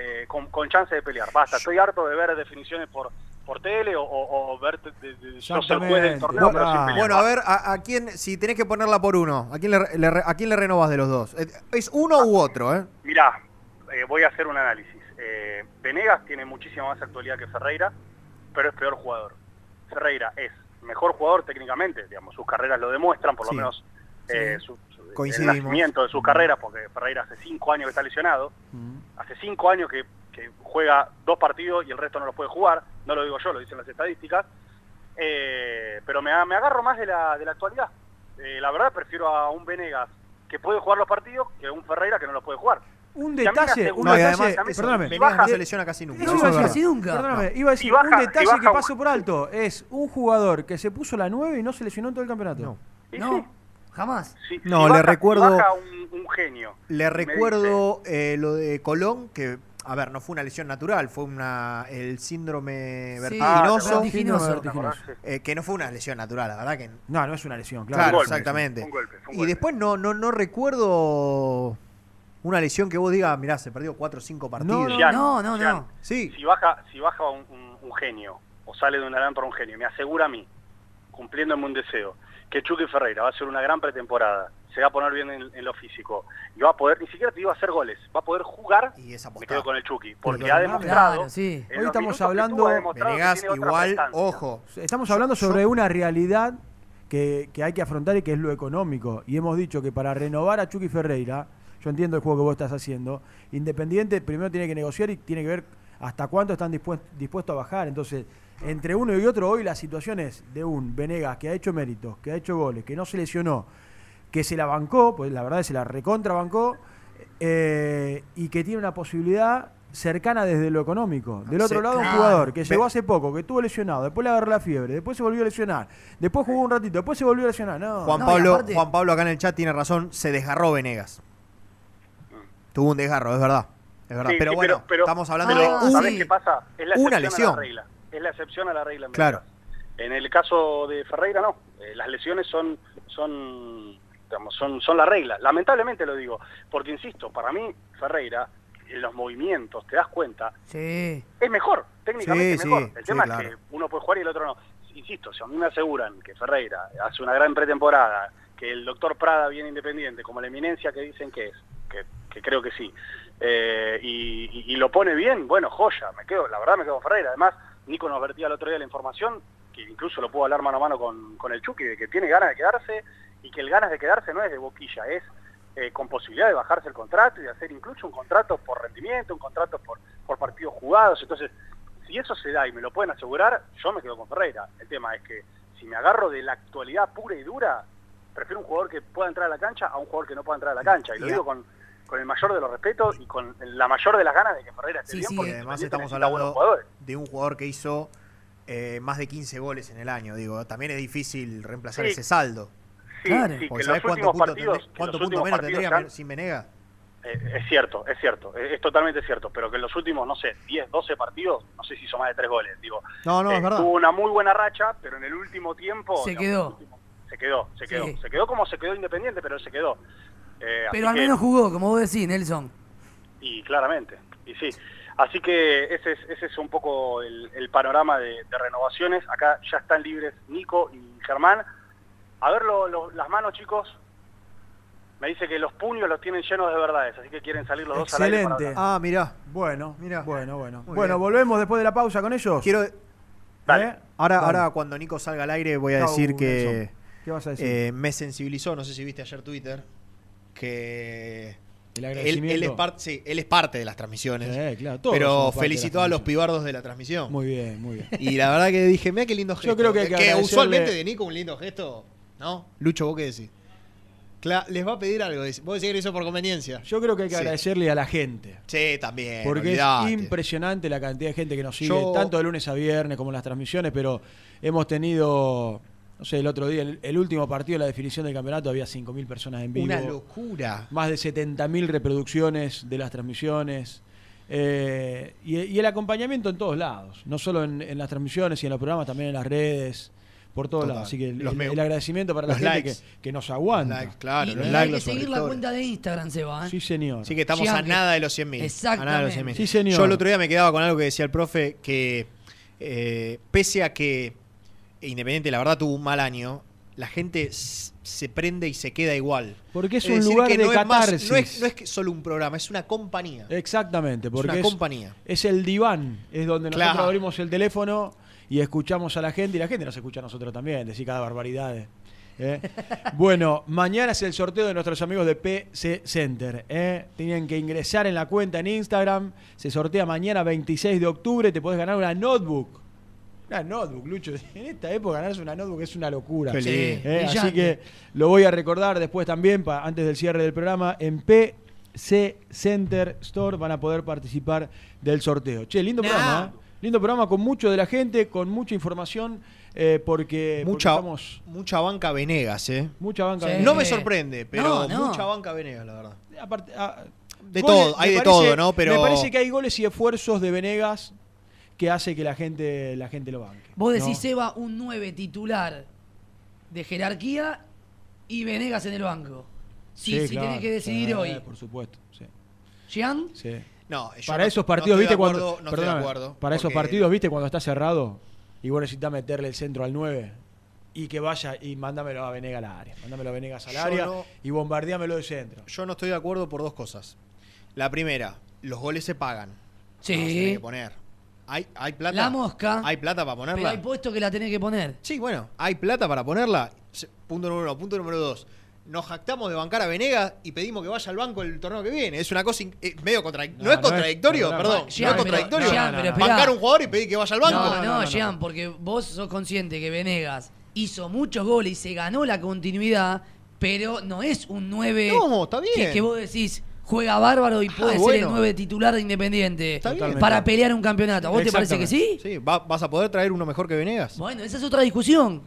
eh, con, con chance de pelear. Basta, estoy harto de ver definiciones por por tele o, o, o ver de, de- soy el juez del torneo, pero sin Ah. pelear. Bueno, a ver, a, a quién, si tenés que ponerla por uno, ¿a quién le, le- a quién le renovas de los dos? Eh, ¿Es uno u otro, eh? Mirá, eh, voy a hacer un análisis. Eh, Venegas tiene muchísima más actualidad que Ferreira, pero es peor jugador. Ferreira es mejor jugador técnicamente, digamos, sus carreras lo demuestran, por lo menos eh, su, su- el Coincidimos. nacimiento de sus carreras, porque Ferreira hace cinco años que está lesionado, hace cinco años que, que juega dos partidos y el resto no los puede jugar, no lo digo yo, lo dicen las estadísticas, Eh, pero me, me agarro más de la, de la actualidad. Eh, la verdad prefiero a un Venegas que puede jugar los partidos que a un Ferreira que no los puede jugar. Un detalle, un detalle, perdóname. Venegas no baja- se lesiona casi nunca. Eso iba a decir, nunca. Perdóname, iba a decir baja- un detalle baja que pasó por alto. Es un jugador que se puso la 9 y no se lesionó en todo el campeonato. No. Y No, sí, jamás. si- No, si le baja- recuerdo- baja un, un genio. Le recuerdo eh, lo de Colón, que, a ver, no fue una lesión natural, fue una el síndrome Sí, vertiginoso, vertiginoso. Vertiginoso. eh, que no fue una lesión natural, la verdad que... No, no es una lesión, Claro, claro. Un golpe, exactamente. un golpe, y después no, no, no recuerdo una lesión que vos digas, mirá, se perdió 4 o 5 partidos. no, Gian, No, no, Gian, no. Sí, Si baja, si baja un, un- un genio o sale de una lámpara un genio, me asegura a mí, cumpliéndome un deseo, que Chucky Ferreira va a hacer una gran pretemporada, se va a poner bien en, en lo físico y va a poder, ni siquiera te digo hacer goles, va a poder jugar, y esa me quedo con el Chucky, porque Pero ha demostrado... Claro, sí. Hoy estamos hablando- Venegas igual, ojo. Estamos hablando sobre una realidad que, que hay que afrontar y que es lo económico. Y hemos dicho que para renovar a Chucky Ferreira, yo entiendo el juego que vos estás haciendo, Independiente primero tiene que negociar y tiene que ver hasta cuánto están dispuestos dispuestos a bajar. Entonces, entre uno y otro, hoy la situación es de un Venegas que ha hecho méritos, que ha hecho goles, que no se lesionó, que se la bancó, pues la verdad es que se la recontrabancó, eh, y que tiene una posibilidad cercana desde lo económico. Del otro lado, un jugador que llegó hace poco, que estuvo lesionado, después le agarró la fiebre, después se volvió a lesionar, después jugó un ratito, después se volvió a lesionar. No, Juan, No, Pablo, aparte- Juan Pablo acá en el chat tiene razón, se desgarró Venegas. Tuvo un desgarro, es verdad. Es verdad. Sí, pero sí, bueno, pero- estamos hablando pero- de Ah, un- ¿Sabés sí. qué pasa? Es la Una a lesión. la regla. Es la excepción a la regla. en Claro. En el caso de Ferreira, no. Eh, las lesiones son, son, digamos, son, son la regla. Lamentablemente lo digo. Porque, insisto, para mí, Ferreira, en los movimientos, te das cuenta, Sí. es mejor. Técnicamente Sí, es mejor. sí, el tema claro. es que uno puede jugar y el otro no. Insisto, si a mí me aseguran que Ferreira hace una gran pretemporada, que el doctor Prada viene independiente, como la eminencia que dicen que es, que, que creo que sí, eh, y, y- y lo pone bien, bueno, joya, me quedo, la verdad me quedo con Ferreira. Además, Nico nos vertía el otro día la información, que incluso lo puedo hablar mano a mano con, con el Chucky, de que tiene ganas de quedarse, y que el ganas de quedarse no es de boquilla, es eh, con posibilidad de bajarse el contrato y de hacer incluso un contrato por rendimiento, un contrato por, por partidos jugados. Entonces, si eso se da y me lo pueden asegurar, yo me quedo con Ferreira. El tema es que si me agarro de la actualidad pura y dura, prefiero un jugador que pueda entrar a la cancha a un jugador que no pueda entrar a la cancha. Y lo digo con, con el mayor de los respetos y con la mayor de las ganas de que Ferreira esté Sí, bien, sí, porque además estamos hablando de un jugador que hizo eh, más de 15 goles en el año. Digo, también es difícil reemplazar Sí. ese saldo. Sí, Claro. sí, que Porque en ¿sabés los cuántos últimos puntos, partidos, puntos últimos menos tendría han- sin Venegas? eh, es cierto, es cierto, es, es totalmente cierto, pero que en los últimos, no sé, 10, 12 partidos, no sé si hizo más de tres goles. Digo, No, no, eh, es verdad. Tuvo una muy buena racha, pero en el último tiempo... Se digamos, quedó. último- se quedó, se quedó. Sí. Se quedó como se quedó Independiente, pero se quedó. Eh, Pero al que- menos jugó, como vos decís, Nelson. Y claramente, y sí. Así que ese es, ese es un poco el, el panorama de, de renovaciones. Acá ya están libres Nico y Germán. A ver lo- lo- las manos, chicos. Me dice que los puños los tienen llenos de verdades, así que quieren salir los dos al aire para Excelente. Ah, mirá. Bueno, Mirá. bueno, bueno. Muy Bueno, bien. volvemos después de la pausa con ellos. Quiero. ¿Eh? Ahora, Dale. ahora cuando Nico salga al aire voy a Chau, decir que Nelson. ¿Qué vas a decir? eh, me sensibilizó, no sé si viste ayer Twitter, que El él, él es parte, sí, él es parte de las transmisiones, Sí, claro, todos pero felicitó a los pibardos de la transmisión. Muy bien, muy bien. Y la verdad que dije, mira qué lindo gesto. Yo creo que que agradecerle- usualmente de Nico un lindo gesto, ¿no? Lucho, ¿vos qué decís? Cla- les va a pedir algo, vos decís que lo hizo por conveniencia. Yo creo que hay que Sí. agradecerle a la gente. Sí, también. Porque olvidate. es impresionante la cantidad de gente que nos sigue, Yo- tanto de lunes a viernes como en las transmisiones, pero hemos tenido, no sé, el otro día, el, el último partido de la definición del campeonato, había 5.000 personas en vivo. Una locura. Más de 70.000 reproducciones de las transmisiones. eh, y, y el acompañamiento en todos lados, no solo en, en las transmisiones y en los programas, también en las redes, por todos Total. lados. Así que el, Los el- me- el agradecimiento para la los gente que, likes. que nos aguanta. Likes, claro, y los likes, hay que los seguir la cuenta de Instagram, Seba. ¿eh? Sí, señor. Sí, que estamos a nada de los 100.000. A nada de los Exactamente. 100.000. Sí, señor. Yo el otro día me quedaba con algo que decía el profe, que eh, pese a que Independiente, la verdad, tuvo un mal año, la gente se prende y se queda igual. Porque es, Es un lugar de no es más- no, es, no es que solo un programa, es una compañía. Exactamente, porque una es, compañía. es el diván, es donde nosotros abrimos el teléfono y escuchamos a la gente y la gente nos escucha a nosotros también, decir cada barbaridad. ¿eh? bueno, mañana es el sorteo de nuestros amigos de PC Center. ¿eh? Tenían que ingresar en la cuenta en Instagram, se sortea mañana 26 de octubre, te podés ganar una notebook. Una notebook, Lucho. En esta época ganarse una notebook es una locura. Lindo. ¿eh? Así que lo voy a recordar después también, pa- antes del cierre del programa, en PC Center Store van a poder participar del sorteo. Che, lindo Nah. programa, ¿eh? Lindo programa con mucho de la gente, con mucha información, eh, porque, porque Mucha, estamos- mucha banca Venegas, ¿eh? mucha banca. Sí. de- No me sorprende, pero No, no. mucha banca Venegas, la verdad. Aparte, ah, De goles, todo, hay de parece- todo, ¿no? Pero Me parece que hay goles y esfuerzos de Venegas que hace que la gente, la gente lo banque. Vos ¿no? decís, Seba, un 9 titular de jerarquía y Venegas en el banco. Sí, si claro, tenés que decidir sí, hoy. Por supuesto, sí. ¿Gian? sí. no, yo para no- esos no partidos, estoy ¿viste de cuando acuerdo, no estoy de perdóname, acuerdo, Para esos partidos, ¿viste cuando está cerrado y vos necesitas meterle el centro al 9 y que vaya y mándamelo a Venegas al área, mándamelo a Venegas al Yo área no- y bombardeámelo de centro. Yo no estoy de acuerdo por dos cosas. La primera, los goles se pagan. Sí. No, se tiene que poner. ¿Hay, hay plata? La mosca. ¿Hay plata para Pero ponerla? hay puesto que la tenés que poner. Sí, bueno, ¿hay plata para ponerla? Punto número uno. Punto número dos. Nos jactamos de bancar a Venegas y pedimos que vaya al banco el torneo que viene. Es una cosa in- eh, medio contradictoria. No, No, es contradictorio, no, perdón. no. es pero- contradictorio. Jean, pero bancar a un jugador y pedir que vaya al banco. No, no, no, no. Jean, porque vos sos consciente que Venegas hizo muchos goles y se ganó la continuidad, pero no es un 9 No, está bien. que, que vos decís juega bárbaro y puede ser bueno. el 9 titular de Independiente para pelear un campeonato. ¿A vos te parece que sí? Sí, ¿va- ¿vas a poder traer uno mejor que Venegas? Bueno, esa es otra discusión.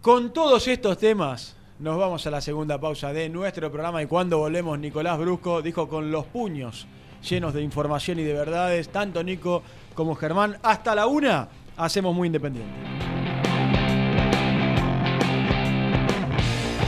Con todos estos temas, nos vamos a la segunda pausa de nuestro programa y cuando volvemos, Nicolás Brusco dijo con los puños llenos de información y de verdades, tanto Nico como Germán, hasta la una, hacemos muy independiente.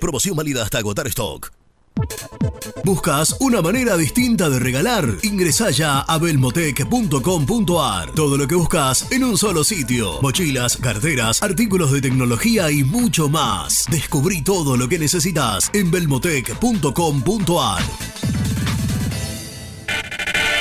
Promoción válida hasta agotar stock. ¿Buscas una manera distinta de regalar? Ingresa ya a belmotec.com.ar. Todo lo que buscas en un solo sitio. Mochilas, carteras, artículos de tecnología y mucho más. Descubrí todo lo que necesitas en belmotec.com.ar.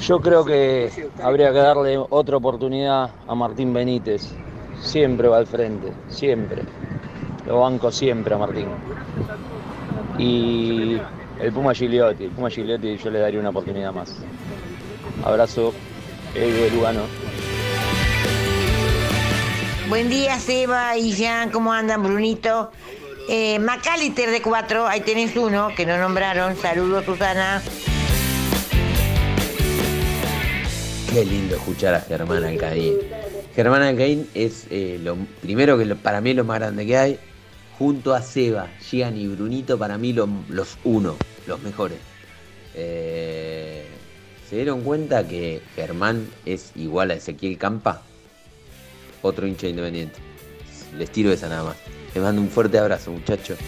Yo creo que habría que darle otra oportunidad a Martín Benítez. Siempre va al frente, siempre. Lo banco siempre a Martín. Y el Puma Gigliotti, el Puma Gigliotti yo le daría una oportunidad más. Abrazo, Edu Lugano. Buen día, Seba y Jean, ¿cómo andan, Brunito? Eh, Macalister de 4, ahí tenés uno que no nombraron. Saludos, Susana. Qué lindo escuchar a Germán Alcaín. Germán Alcaín es eh, lo primero que para mí es lo más grande que hay. Junto a Seba, Gian y Brunito, para mí lo- los uno, los mejores. Eh, ¿Se dieron cuenta que Germán es igual a Ezequiel Campa? Otro hincha independiente. Les tiro esa nada más. Les mando un fuerte abrazo, muchachos.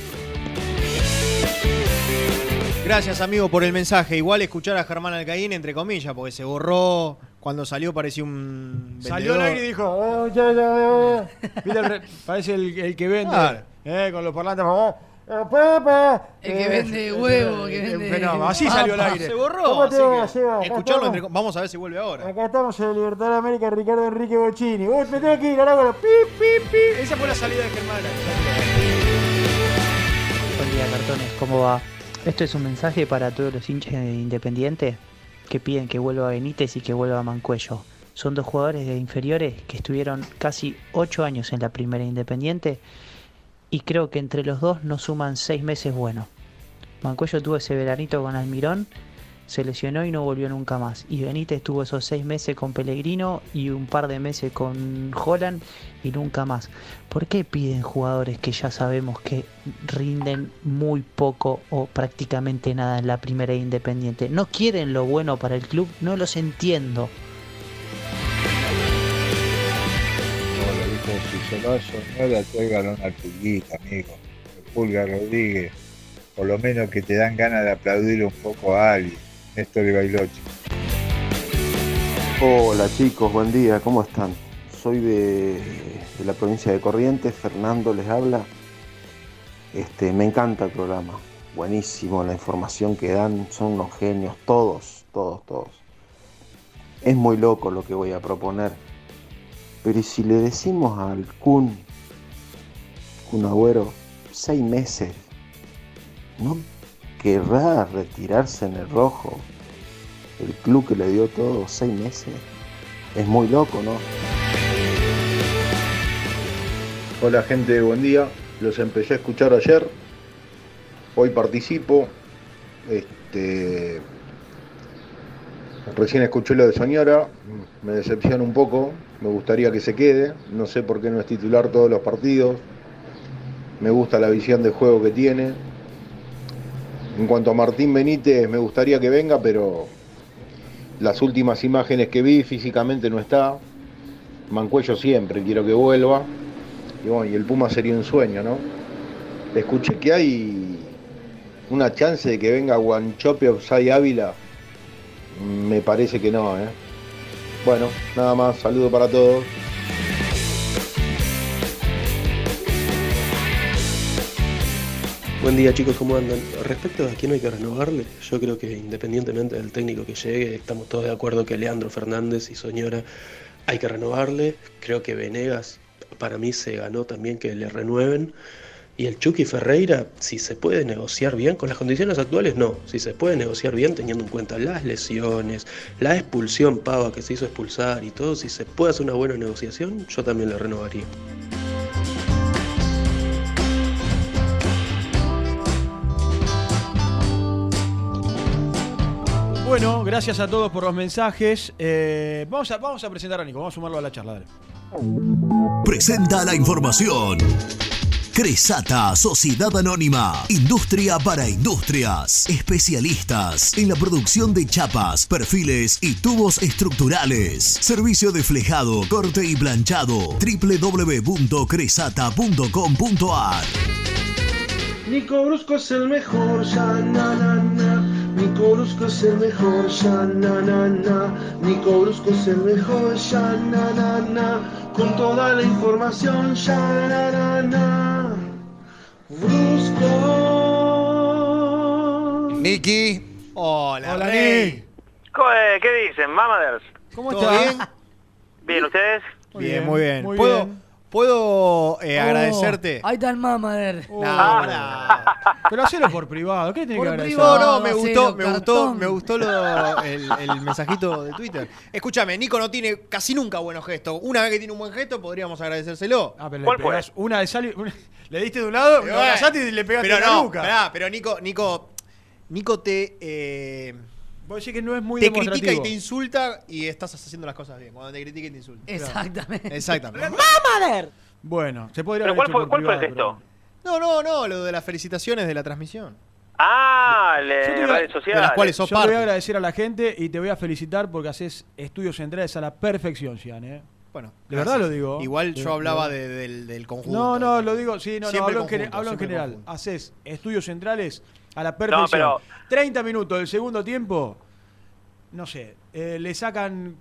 Gracias, amigo, por el mensaje. Igual escuchar a Germán Alcaín, entre comillas, porque se borró. Cuando salió parecía un. Salió al aire y dijo, "Oh, ya, ya, ya". ¿Viste el re- parece el, el que vende Claro. eh, con los parlantes. "Oh, eh, Pepe". El que vende eh, huevo, que vende- así salió al aire. Se borró. ¿Cómo te así que escucharlo entre- Vamos a ver si vuelve ahora. Acá estamos en el Libertad de América, Ricardo Enrique Bocini. Uy, me tengo que ir, ahora con los pip, pip, pip. Esa fue la salida de Germán. Buen día, cartones, ¿cómo va? Esto es un mensaje para todos los hinchas de Independiente que piden que vuelva Benítez y que vuelva Mancuello. Son dos jugadores de inferiores que estuvieron casi ocho años en la primera Independiente y creo que entre los dos nos suman seis meses buenos. Mancuello tuvo ese veranito con Almirón, se lesionó y no volvió nunca más. Y Benítez tuvo esos seis meses con Pellegrino y un par de meses con Holland y nunca más. ¿Por qué piden jugadores que ya sabemos que rinden muy poco o prácticamente nada en la primera Independiente? ¿No quieren lo bueno para el club? No los entiendo. Pulga Rodríguez. Por lo menos que te dan ganas de aplaudir un poco a alguien. Néstor Bailoche. Hola chicos, buen día, ¿cómo están? Soy de, de la provincia de Corrientes, Fernando les habla. Este, me encanta el programa, buenísimo la información que dan, son unos genios, todos, todos, todos. Es muy loco lo que voy a proponer, pero ¿y si le decimos al Kun, Kun Agüero, seis meses, ¿no querrá retirarse en el rojo? El club que le dio todo, seis meses. Es muy loco, ¿no? Hola gente, buen día. Los empecé a escuchar ayer. Hoy participo. Este, recién escuché lo de Soñora. Me decepciona un poco. Me gustaría que se quede. No sé por qué no es titular todos los partidos. Me gusta la visión de juego que tiene. En cuanto a Martín Benítez, me gustaría que venga, pero las últimas imágenes que vi físicamente no está. Mancuello siempre, quiero que vuelva. Y bueno, y el Puma sería un sueño, ¿no? Escuché que hay una chance de que venga Guanchope Opsai Ávila. Me parece que no, ¿eh? Bueno, nada más, saludo para todos. Buen día chicos, ¿cómo andan? Respecto a quién hay que renovarle, yo creo que independientemente del técnico que llegue, estamos todos de acuerdo que Leandro Fernández y Soñora hay que renovarle. Creo que Venegas para mí se ganó también que le renueven. Y el Chucky Ferreira, si se puede negociar bien, con las condiciones actuales no, si se puede negociar bien teniendo en cuenta las lesiones, la expulsión Pava que se hizo expulsar y todo, si se puede hacer una buena negociación, yo también le renovaría. Bueno, gracias a todos por los mensajes. Eh, vamos, a, vamos a presentar a Nico, vamos a sumarlo a la charla. Dale. Presenta la información. Cresata, Sociedad Anónima, Industria para Industrias, especialistas en la producción de chapas, perfiles y tubos estructurales. Servicio de flejado, corte y planchado. www.cresata.com.ar Nico Brusco es el mejor, ya na na na. Nico Brusco es el mejor, ya na na na. Nico Brusco es el mejor, ya na na na. Con toda la información, ya na na na. Brusco. Nicky. Hola, Hola. Nick. Eh, ¿Qué dicen, mamaders? ¿Cómo ¿Todo bien? Bien, ¿ustedes? bien, muy bien. muy ¿Puedo, bien. ¿Puedo eh, Oh, agradecerte? Ahí está el mamader. No, pará. Pero hacelo por privado, ¿qué tiene Por que agradecer? No, privado. no, me gustó, me gustó, me gustó lo- el, el mensajito de Twitter. Escúchame, Nico no tiene casi nunca buenos gestos. Una vez que tiene un buen gesto, podríamos agradecérselo. Ah, pero le pegás una de sal Le diste de un lado, Pero lo abrazaste y le pegaste pero en la no, nuca. pará, pero Nico, Nico, Nico te, eh, Vos decís que no es muy te critica y te insulta y estás haciendo las cosas bien. Cuando te critica y te insulta. Exactamente. Exactamente. Bueno, se podría ¿Pero haber cuál hecho fue, cuál fue gesto? No, no, no, lo de las felicitaciones de la transmisión. Ah, te de voy a- redes de sociales. las cuales sos Yo le voy parte. a agradecer a la gente y te voy a felicitar porque haces estudios centrales a la perfección, Cian, ¿eh? Bueno, De gracias. verdad lo digo. Igual De- yo hablaba de- de- del, del conjunto. No, no, lo digo, sí, no, no, hablo en, hablo en general. Haces estudios centrales a la perfección. pero- 30 minutos del segundo tiempo, no sé, eh, le sacan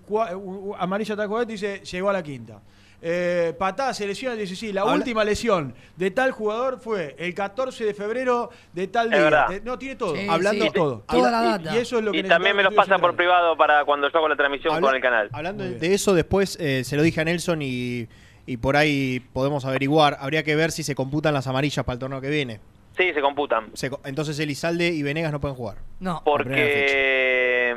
amarilla taco y dice, llegó a la quinta. Eh, patada, se lesiona, dice, sí, la Habla- última lesión de tal jugador fue el 14 de febrero de tal Es día. verdad. Eh, no, tiene todo. Sí, Hablando sí. todo. Toda la data. Y, y eso es lo que Y también me los pasan por privado para cuando yo hago la transmisión Habla- con el canal. Hablando de eso, después eh, se lo dije a Nelson y, y por ahí podemos averiguar. Habría que ver si se computan las amarillas para el torneo que viene. Sí, se computan. Se co- entonces Elizalde y Venegas no pueden jugar. No. Porque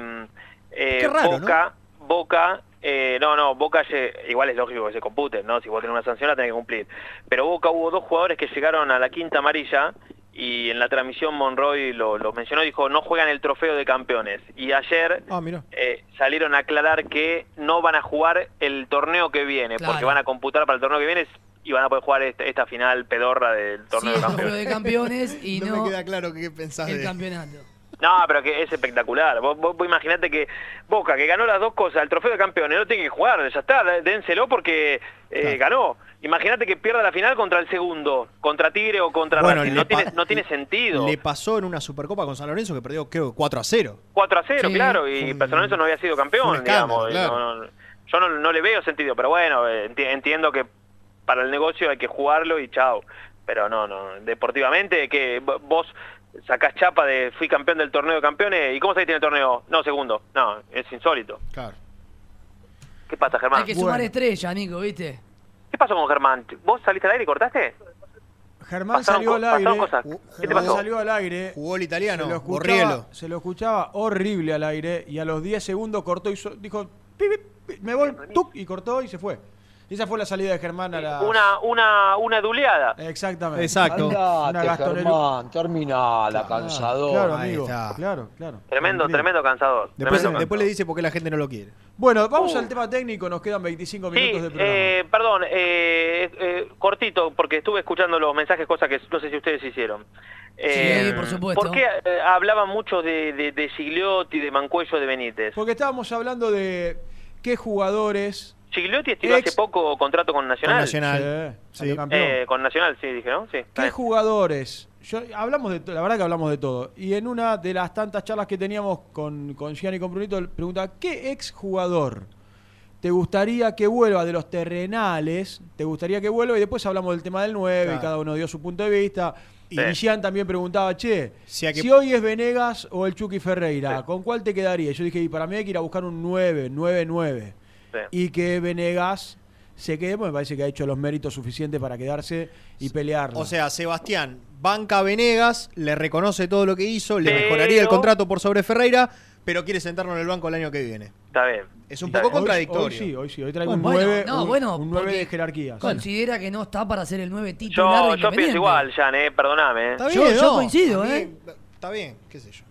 eh, Qué raro, Boca, Boca, eh, no, no, Boca igual es lógico que se computen, ¿no? Si vos tenés una sanción la tenés que cumplir. Pero Boca hubo dos jugadores que llegaron a la quinta amarilla y en la transmisión Monroy lo, lo mencionó, dijo no juegan el trofeo de campeones. Y ayer Ah, eh, salieron a aclarar que no van a jugar el torneo que viene, Claro. porque van a computar para el torneo que viene y van a poder jugar este- esta final pedorra del Sí, torneo el de trofeo campeones. de campeones y no, no, me queda claro qué pensás el de... campeonato. No, pero que es espectacular. Vos, vos, vos imaginate que Boca, que ganó las dos cosas, el trofeo de campeones, no tiene que jugar, ya está, dénselo porque eh, ganó. Imagínate que pierda la final contra el segundo, contra Tigre o contra Bueno, No tiene, no tiene sentido. Le pasó en una Supercopa con San Lorenzo que perdió, creo, 4 a 0. 4 a 0, Sí, claro, y San Lorenzo no había sido campeón, un escándalo, digamos. y claro. no- no- yo no, no le veo sentido, pero bueno, eh, enti- entiendo que para el negocio hay que jugarlo y chao. Pero no, no, deportivamente, que vos sacás chapa de fui campeón del torneo de campeones, ¿y cómo saliste en el torneo? No, segundo. No, es insólito. Claro. ¿Qué pasa, Germán? Hay que sumar estrellas, Nico, ¿viste? ¿Qué pasó con Germán? ¿Vos saliste al aire y cortaste? Germán Pasaron salió al aire. ¿Qué te Germán pasó? salió al aire. Jugó el italiano, Se lo Borriello. escuchaba, se lo escuchaba horrible al aire y a los 10 segundos cortó y so- dijo, "Pi, pi, pi", me voy, tuc, y cortó y se fue. Esa fue la salida de Germán a la... Una, una, una duleada. Exactamente. Exacto. Una Andate, gastonelu- Germán, terminala, cansador. Claro, Ahí amigo. está. Claro, claro. Tremendo, tremendo cansador. Después, tremendo después le dice por qué la gente no lo quiere. Bueno, vamos Uh. al tema técnico, nos quedan 25 Sí, minutos de programa. eh, perdón, eh, eh, cortito, porque estuve escuchando los mensajes, cosas que no sé si ustedes hicieron. Eh, por supuesto. ¿Por qué eh, hablaban mucho de, de, de Gigliotti, de Mancuello, de Benítez? Porque estábamos hablando de qué jugadores... Gigliotti estiró Ex- hace poco contrato con Nacional. Con Nacional. Sí, campeón. Eh, con Nacional, sí, dije, ¿no? Sí. ¿Qué jugadores? Yo, hablamos de la verdad que hablamos de todo. Y en una de las tantas charlas que teníamos con, con Gianni y con Brunito, le preguntaba, ¿qué ex jugador te gustaría que vuelva de los terrenales? ¿Te gustaría que vuelva? Y después hablamos del tema del 9 y cada uno dio su punto de vista. Y Sí. Gian también preguntaba, che, Si hay que- si hoy es Venegas o el Chucky Ferreira, ¿con cuál te quedaría? Yo dije, y para mí hay que ir a buscar un 9, 9-9. Sí. Y que Venegas se quede, porque me parece que ha hecho los méritos suficientes para quedarse y pelearla. O sea, Sebastián banca a Venegas, le reconoce todo lo que hizo, le Pero- mejoraría el contrato por sobre Ferreira, pero quiere sentarlo en el banco el año que viene. Está bien. Es un poco bien. contradictorio. Hoy, sí, hoy sí, hoy traigo Bueno, un 9, bueno, no, un, bueno, un 9 de jerarquía. Considera que no está para ser el 9 titular Yo, yo pienso igual, Jan, eh, perdóname. eh. Está Yo- bien, yo no, coincido, ¿eh? Está bien, qué sé yo.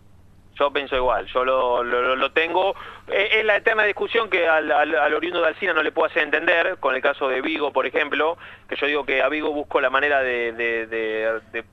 Yo pienso igual, yo lo, lo, tengo. Eh, es la eterna discusión que al, al, al oriundo de Alcina no le puedo hacer entender, con el caso de Vigo, por ejemplo, que yo digo que a Vigo busco la manera de, de- de- de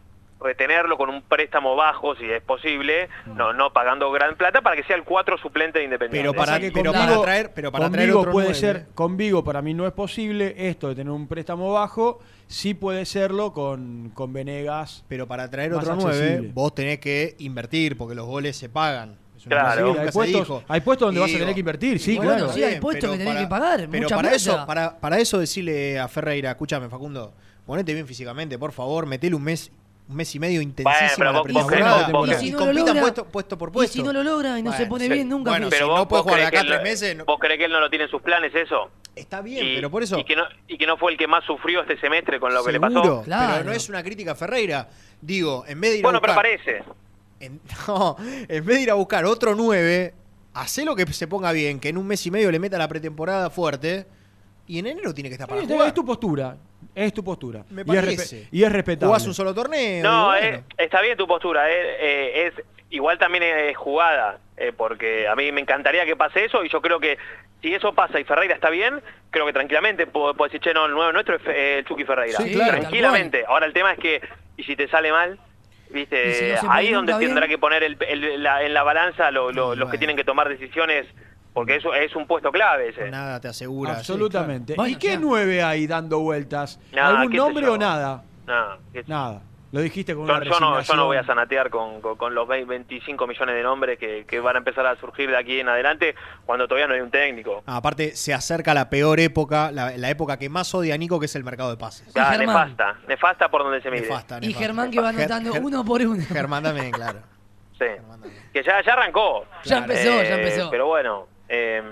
retenerlo con un préstamo bajo, si es posible, no no pagando gran plata, para que sea el 4 suplente de Independiente. Pero para, que pero con para Vigo- traer, pero para con traer Vigo otro puede nueve. ser, con Vigo para mí no es posible esto de tener un préstamo bajo, sí puede serlo con, con Venegas. Pero para traer otro 9, accesible. vos tenés que invertir, porque los goles se pagan. Es una Claro. Sí, hay, se puestos, dijo. hay puestos donde Y vas a tener que invertir, sí, bueno, claro. sí, hay puestos pero que tenés para- que pagar, Pero mucha para plata. eso, para, para eso decirle a Ferreira, escúchame Facundo, ponete bien físicamente, por favor, metele un mes, un mes y medio intensísimo pero en la vos- vos pretemporada crees- vos- y, vos- Y si no lo compitan logra- puesto, puesto por Y puesto. si no lo logra y no se Bueno, pone sí. bien nunca. Bueno, si Pero no vos, puede vos jugar acá que él- tres meses, no- ¿Vos creés que él no lo tiene en sus planes eso? está bien, Y- pero por eso... Y que, no, y que no fue el que más sufrió este semestre con lo que le pasó. Claro. pero no es una crítica a Ferreira. Digo, en vez de ir Bueno, a pero buscar, parece. en, no, en vez de ir a buscar otro 9, hacé lo que se ponga bien, que en un mes y medio le meta la pretemporada fuerte y en enero tiene que estar para Sí, jugar. es tu postura, es tu postura. Me y, es parece. y es respetable. Jugás un solo torneo. No, bueno. eh, está bien tu postura. eh, eh, es Igual también es jugada, eh, porque a mí me encantaría que pase eso y yo creo que si eso pasa y Ferreira está bien, creo que tranquilamente puedo, puedo decir, che, no, el nuevo nuestro es eh, el Chucky Ferreira. Sí, claro. tranquilamente. Ahora el tema es que, y si te sale mal, viste, si no ahí es donde tendrá bien. que poner el- el- la- en la balanza lo- lo- los que tienen que tomar decisiones, porque eso es un puesto clave ese. Nada te asegura. Absolutamente. sí, claro. ¿Y qué nueve hay dando vueltas? Nada, ¿Algún nombre o nada? Nada. Lo dijiste con Yo, una yo no, yo no voy a sanatear con, con- con los 20, 25 millones de nombres que, que van a empezar a surgir de aquí en adelante cuando todavía no hay un técnico. Ah, aparte, se acerca la peor época, la, la época que más odia a Nico, que es el mercado de pases. Ya, nefasta, nefasta por donde se mire. Nefasta, Y nefasta. Germán que va anotando Ger- uno por uno. Germán también, claro. Sí. Que ya, ya arrancó. Ya empezó, ya Eh, empezó. Pero bueno, eh,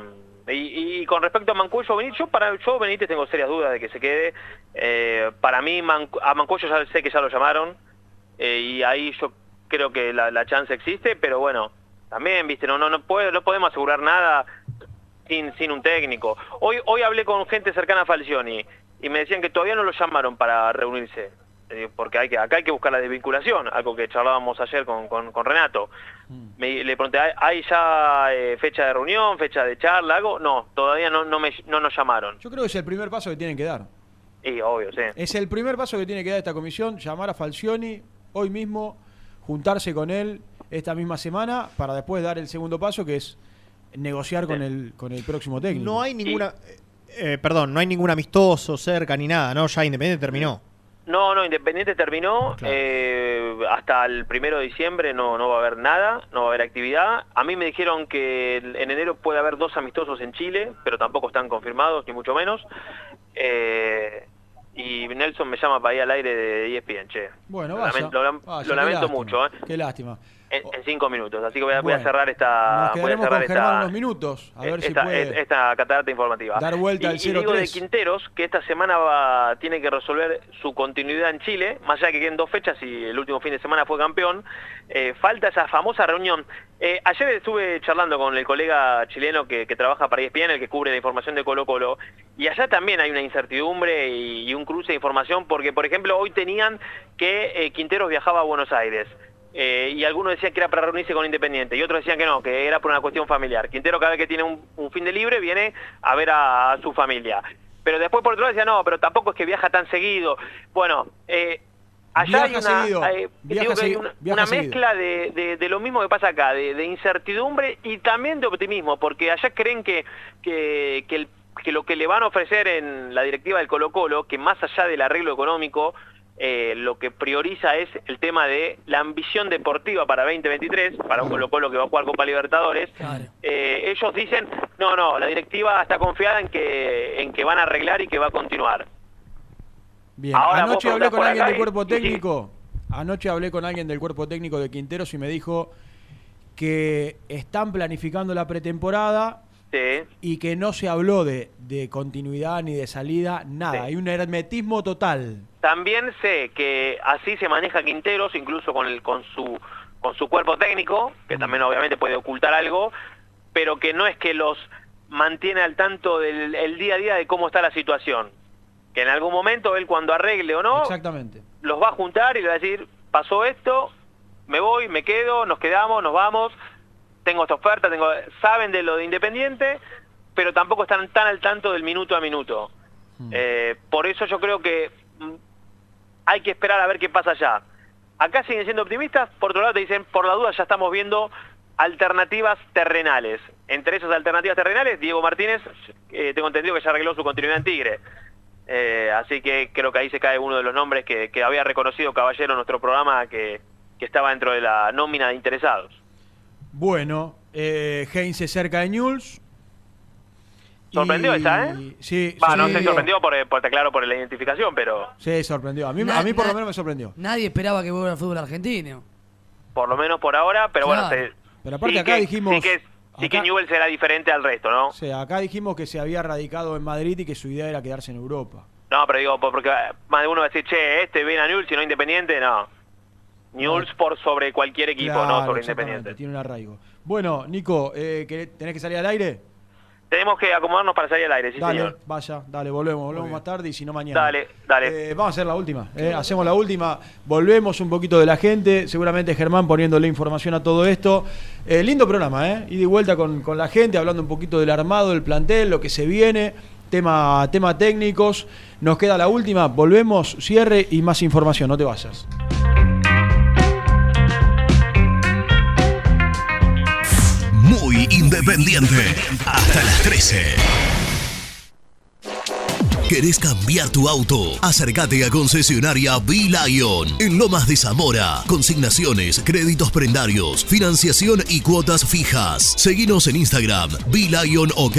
y, con respecto a Mancuello yo para yo Benítez tengo serias dudas de que se quede. Eh, para mí a Mancuello ya sé que ya lo llamaron eh, y ahí yo creo que la, chance existe, pero bueno, también, viste, no no no podemos asegurar nada sin sin un técnico. Hoy hoy hablé con gente cercana a Falcioni y me decían que todavía no lo llamaron para reunirse. Eh, porque hay que acá hay que buscar la desvinculación, algo que charlábamos ayer con, con, con Renato. Me, le pregunté, ¿hay, hay ya eh, fecha de reunión, fecha de charla, algo? No, todavía no, no, me, no nos llamaron. Yo creo que es el primer paso que tienen que dar. Y obvio, sí. Es el primer paso que tiene que dar esta comisión, llamar a Falcioni hoy mismo, juntarse con él esta misma semana para después dar el segundo paso que es negociar con el con el próximo técnico. No hay ninguna. eh, perdón, no hay ningún amistoso cerca ni nada, ¿no? Ya Independiente terminó. No, no, Independiente terminó. eh, hasta el primero de diciembre no, no va a haber nada, no va a haber actividad. A mí me dijeron que en enero puede haber dos amistosos en Chile, pero tampoco están confirmados, ni mucho menos. Eh, y Nelson me llama para ir al aire de ESPN, che. Bueno, lo vaya. lamento, lo Vaya, lamento mucho, ¿eh? Qué lástima. En, en cinco minutos, así que voy a, voy a Bueno, cerrar esta, Nos voy a cerrar con esta, unos minutos, a ver si esta, puede esta catarata informativa. dar vuelta y, al y digo de 0-3. Quinteros que esta semana va, tiene que resolver su continuidad en Chile, más allá que queden dos fechas y el último fin de semana fue campeón, eh, falta esa famosa reunión. Eh, ayer estuve charlando con el colega chileno que, que trabaja para ESPN, el que cubre la información de Colo Colo, y allá también hay una incertidumbre y, y un cruce de información, porque por ejemplo hoy tenían que eh, Quinteros viajaba a Buenos Aires. Eh, y algunos decían que era para reunirse con Independiente y otros decían que no, que era por una cuestión familiar. Quintero cada vez que tiene un, un fin de libre viene a ver a, a su familia. Pero después por otro lado decía, no, pero tampoco es que viaja tan seguido. Bueno, eh, allá hay una, seguido, hay- viaja digo que hay segui- una, viaja una seguido. mezcla de, de- de lo mismo que pasa acá, de, de incertidumbre y también de optimismo, porque allá creen que, que, que el- que lo que le van a ofrecer en la directiva del Colo Colo, que más allá del arreglo económico, eh, lo que prioriza es el tema de la ambición deportiva para 2023, para un Colo Colo que va a jugar Copa Libertadores. Eh, ellos dicen, no, no, la directiva está confiada en que, en que van a arreglar y que va a continuar. Bien, Ahora anoche hablé con alguien del cuerpo sí. técnico. Anoche hablé con alguien del cuerpo técnico de Quinteros y me dijo que están planificando la pretemporada Sí. y que no se habló de, de continuidad ni de salida, nada. Hay un hermetismo total. También sé que así se maneja Quinteros, incluso con el con su con su cuerpo técnico, que también obviamente puede ocultar algo, pero que no es que los mantiene al tanto del el día a día de cómo está la situación. Que en algún momento él cuando arregle o no, Exactamente. los va a juntar y le va a decir, pasó esto, me voy, me quedo, nos quedamos, nos vamos, tengo esta oferta, tengo saben de lo de Independiente, pero tampoco están tan al tanto del minuto a minuto. Eh, por eso yo creo que mm, hay que esperar a ver qué pasa allá. Acá siguen siendo optimistas, por otro lado te dicen, por la duda ya estamos viendo alternativas terrenales. Entre esas alternativas terrenales, Diego Martínez, eh, tengo entendido que ya arregló su continuidad en Tigre. Eh, así que creo que ahí se cae uno de los nombres que, que había reconocido Caballero en nuestro programa que, que estaba dentro de la nómina de interesados. Bueno, eh, Heinz se cerca de Newell's. ¿Sorprendió Y- esa, eh? Sí, Va, no sé, sorprendió. sorprendió por, por, está claro por la identificación, pero Sí, sorprendió. A mí, Na- a mí por na- lo menos me sorprendió. Nadie esperaba que vuelva al fútbol argentino. por lo menos por ahora, pero Claro. bueno, se- Pero aparte sí acá que, dijimos- sí que, sí que Newell será diferente al resto, ¿no? Sea, acá dijimos que se había radicado en Madrid y que su idea era quedarse en Europa. No, pero digo, por- porque más de uno va a decir, che, este viene a Newell's y no Independiente, no. Newell's por sobre cualquier equipo, no sobre Independiente. Tiene un arraigo. Bueno, Nico, eh, ¿querés- ¿tenés que salir al aire? Tenemos que acomodarnos para salir al aire, sí, dale, señor. vaya, dale, volvemos, volvemos más tarde y si no mañana. Dale, dale. Eh, vamos a hacer la última, eh, hacemos la última, volvemos un poquito de la gente, seguramente Germán poniéndole información a todo esto. Eh, lindo programa, ¿eh? Ida y vuelta con, con la gente, hablando un poquito del armado, del plantel, lo que se viene, tema, tema técnicos. Nos queda la última, volvemos, cierre y más información, no te vayas. Independiente. Hasta las 13. ¿Querés cambiar tu auto? Acércate a concesionaria B-Lion en Lomas de Zamora. Consignaciones, créditos prendarios, financiación y cuotas fijas. Seguinos en Instagram, B-Lion OK.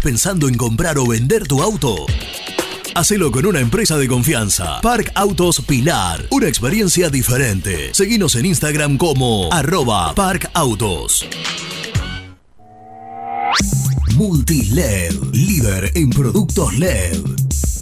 ¿Estás pensando en comprar o vender tu auto? Hacelo con una empresa de confianza. Park Autos Pilar. Una experiencia diferente. Seguinos en Instagram como arroba Park Autos. Multiled. Líder en productos LED.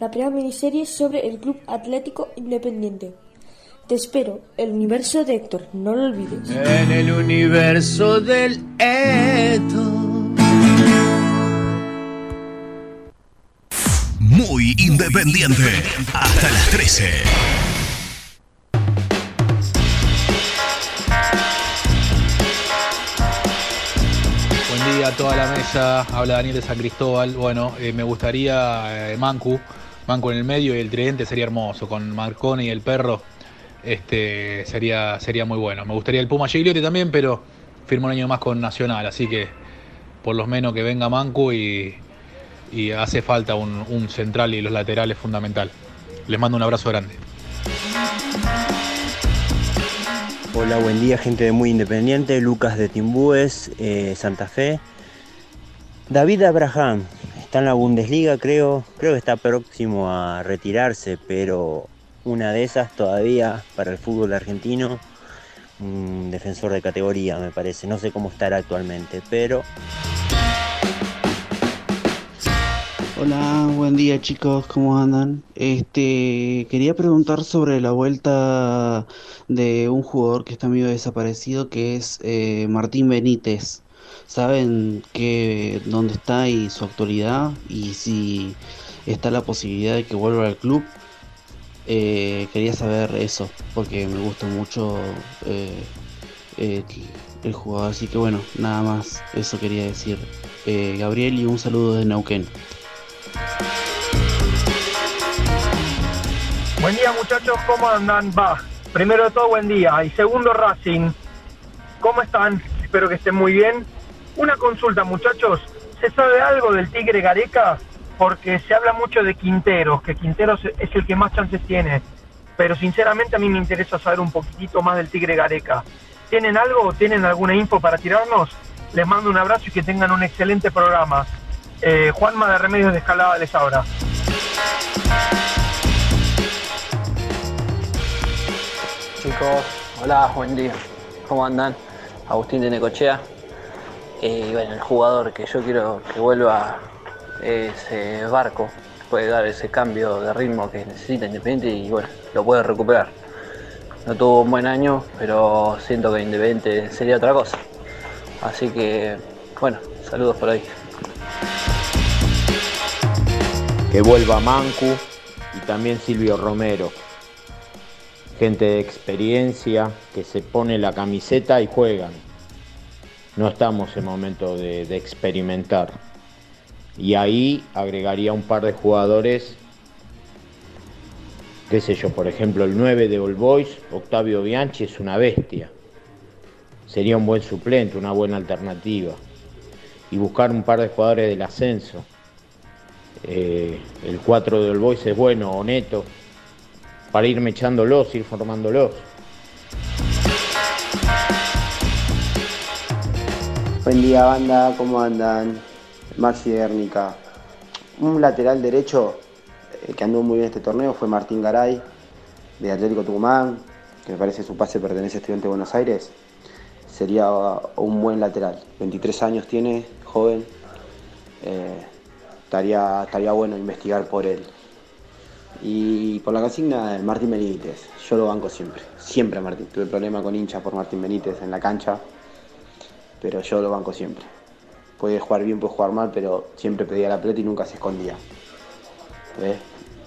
la primera miniserie sobre el Club Atlético Independiente. Te espero, el universo de Héctor, no lo olvides. En el universo del Eto. Muy independiente. Hasta las 13. Buen día a toda la mesa, habla Daniel de San Cristóbal. Bueno, eh, me gustaría eh, Mancu, Mancu en el medio y el tridente sería hermoso, con Marconi y el perro, este sería, sería muy bueno. Me gustaría el Puma Gigliotti también, pero firmo un año más con Nacional, así que por lo menos que venga Mancu y, y hace falta un, un central y los laterales fundamental. Les mando un abrazo grande. Hola, buen día, gente de Muy Independiente, Lucas de Timbúes, eh, Santa Fe. David Abraham está en la Bundesliga, creo, creo que está próximo a retirarse, pero una de esas todavía para el fútbol argentino, un defensor de categoría me parece, no sé cómo estará actualmente, pero Hola, buen día chicos, ¿cómo andan? Este, quería preguntar sobre la vuelta de un jugador que está medio desaparecido, que es eh, Martín Benítez. ¿Saben qué, dónde está y su actualidad? Y si está la posibilidad de que vuelva al club. Eh, quería saber eso, porque me gusta mucho eh, el jugador. Así que bueno, nada más, eso quería decir. Eh, Gabriel y un saludo de Neuquén. Buen día muchachos, ¿cómo andan? Va, primero de todo buen día y segundo Racing, ¿cómo están? Espero que estén muy bien. Una consulta muchachos, ¿se sabe algo del Tigre Gareca? Porque se habla mucho de Quinteros, que Quinteros es el que más chances tiene, pero sinceramente a mí me interesa saber un poquitito más del Tigre Gareca. ¿Tienen algo? ¿Tienen alguna info para tirarnos? Les mando un abrazo y que tengan un excelente programa. Eh, Juanma de Remedios de Escalada les ahora. Chicos, hola, buen día. ¿Cómo andan? Agustín de Necochea. El jugador que yo quiero que vuelva es eh, Barco. Puede dar ese cambio de ritmo que necesita Independiente y bueno, lo puede recuperar. No tuvo un buen año, pero siento que Independiente sería otra cosa. Así que, bueno, saludos por ahí. que vuelva Mancu y también Silvio Romero. Gente de experiencia que se pone la camiseta y juegan. No estamos en momento de, experimentar. Y ahí agregaría un par de jugadores, qué sé yo, por ejemplo el 9 de All Boys, Octavio Bianchi es una bestia. Sería un buen suplente, una buena alternativa. Y buscar un par de jugadores del ascenso. Eh, el 4 de All Boys es bueno, o neto, para irme echándolos, ir formándolos. Buen día banda, ¿cómo andan? Maxi Guernica. Un lateral derecho eh, que andó muy bien este torneo fue Martín Garay, de Atlético Tucumán, que me parece su pase pertenece a Estudiante de Buenos Aires. Sería un buen lateral. 23 años tiene, joven. Eh, estaría, estaría bueno investigar por él. Y por la consigna, Martín Benítez. Yo lo banco siempre. Siempre Martín. Tuve problema con hinchas por Martín Benítez en la cancha. Pero yo lo banco siempre. Puede jugar bien, puede jugar mal, pero siempre pedía la pelota y nunca se escondía. ¿Ves?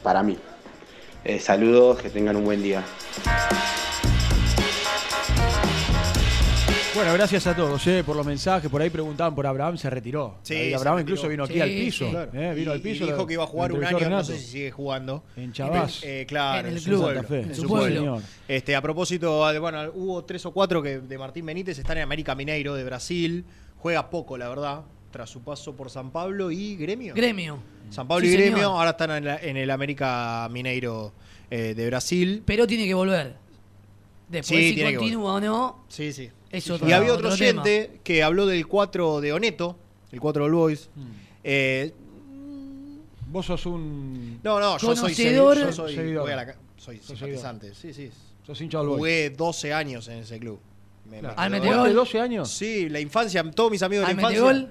Para mí. Eh, saludos, que tengan un buen día. Bueno, gracias a todos eh, por los mensajes. Por ahí preguntaban por Abraham, se retiró. Sí, Ahí se Abraham retiró. incluso vino aquí Sí, al piso. sí, claro. eh, vino Y- al piso. y dijo que iba a jugar un año, no sé si sigue jugando. En Chabás. Eh, claro, En el su club. Santa Fe. en Su pueblo. pueblo. Este, a propósito, de- bueno, hubo tres o cuatro que de Martín Benítez están en América Mineiro de Brasil. Juega poco, la verdad. tras su paso por San Pablo y Gremio. Gremio. San Pablo Sí, y Gremio señor. ahora están en, la- en el América Mineiro eh, de Brasil. Pero tiene que volver. Después, Sí, si continúa o no, Sí, sí. Es otro y había otro otro tema. oyente que habló del 4 de Oneto, el 4 del Boys. Mm. Eh, Vos sos un. no, no, yo soy, yo soy, Seguidor. voy a la soy Sos simpatizante. Sí, sí. Sos hincha del Boys. Jugué 12 años en ese club. Me- Claro. me Al. ¿De 12 años? Sí, la infancia, todos mis amigos de la infancia. metegol,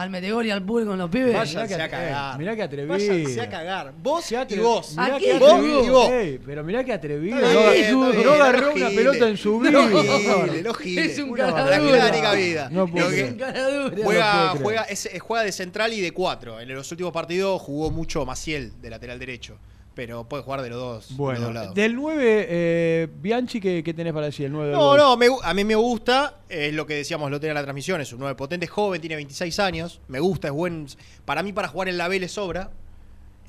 al metegol y al pool con los pibes. Váyanse Mirá a que- cagar. eh, mirá que atrevido. Váyanse a cagar. Vos Se y vos. Mirá ¿A que qué? Vos atrevido. y vos. Ey, pero mirá que atrevido. No, no agarró una pelota en su vida. Los giles. Es un Una cara mala dura. clásica vida. No. No puedo Juega, juega, es- es- juega de central y de cuatro. En los últimos partidos jugó mucho Maciel de lateral derecho. Pero puede jugar de los dos, de los Bueno, dos lados. del 9, eh, Bianchi, ¿qué, qué tenés para decir? El 9 del No, no, me a mí me gusta, es lo que decíamos lo tenía en la transmisión, es un 9 potente, joven, tiene 26 años, me gusta, es buen, para mí para jugar en la B le sobra.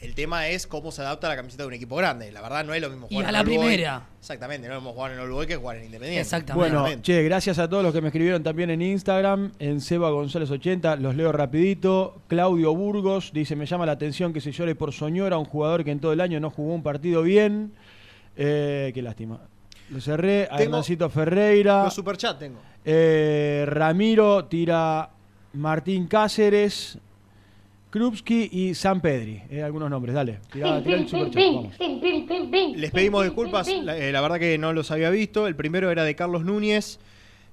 El tema es cómo se adapta a la camiseta de un equipo grande. La verdad no es lo mismo Y jugar a en la primera. Exactamente, no es lo mismo jugar en Boys que jugar en Independiente. Exactamente. Bueno, che, gracias a todos los que me escribieron también en Instagram, en Seba González 80, los leo rapidito. Claudio Burgos dice, me llama la atención que se llore por Soñora, un jugador que en todo el año no jugó un partido bien. Eh, qué lástima. Lo cerré, a Hernancito Ferreira. Los superchat tengo. Eh, Ramiro tira Martín Cáceres, Krupski y San Pedri. Eh, algunos nombres, dale. Tirá, tirá el superchat, vamos. Les pedimos disculpas, la, eh, la verdad que no los había visto. El primero era de Carlos Núñez.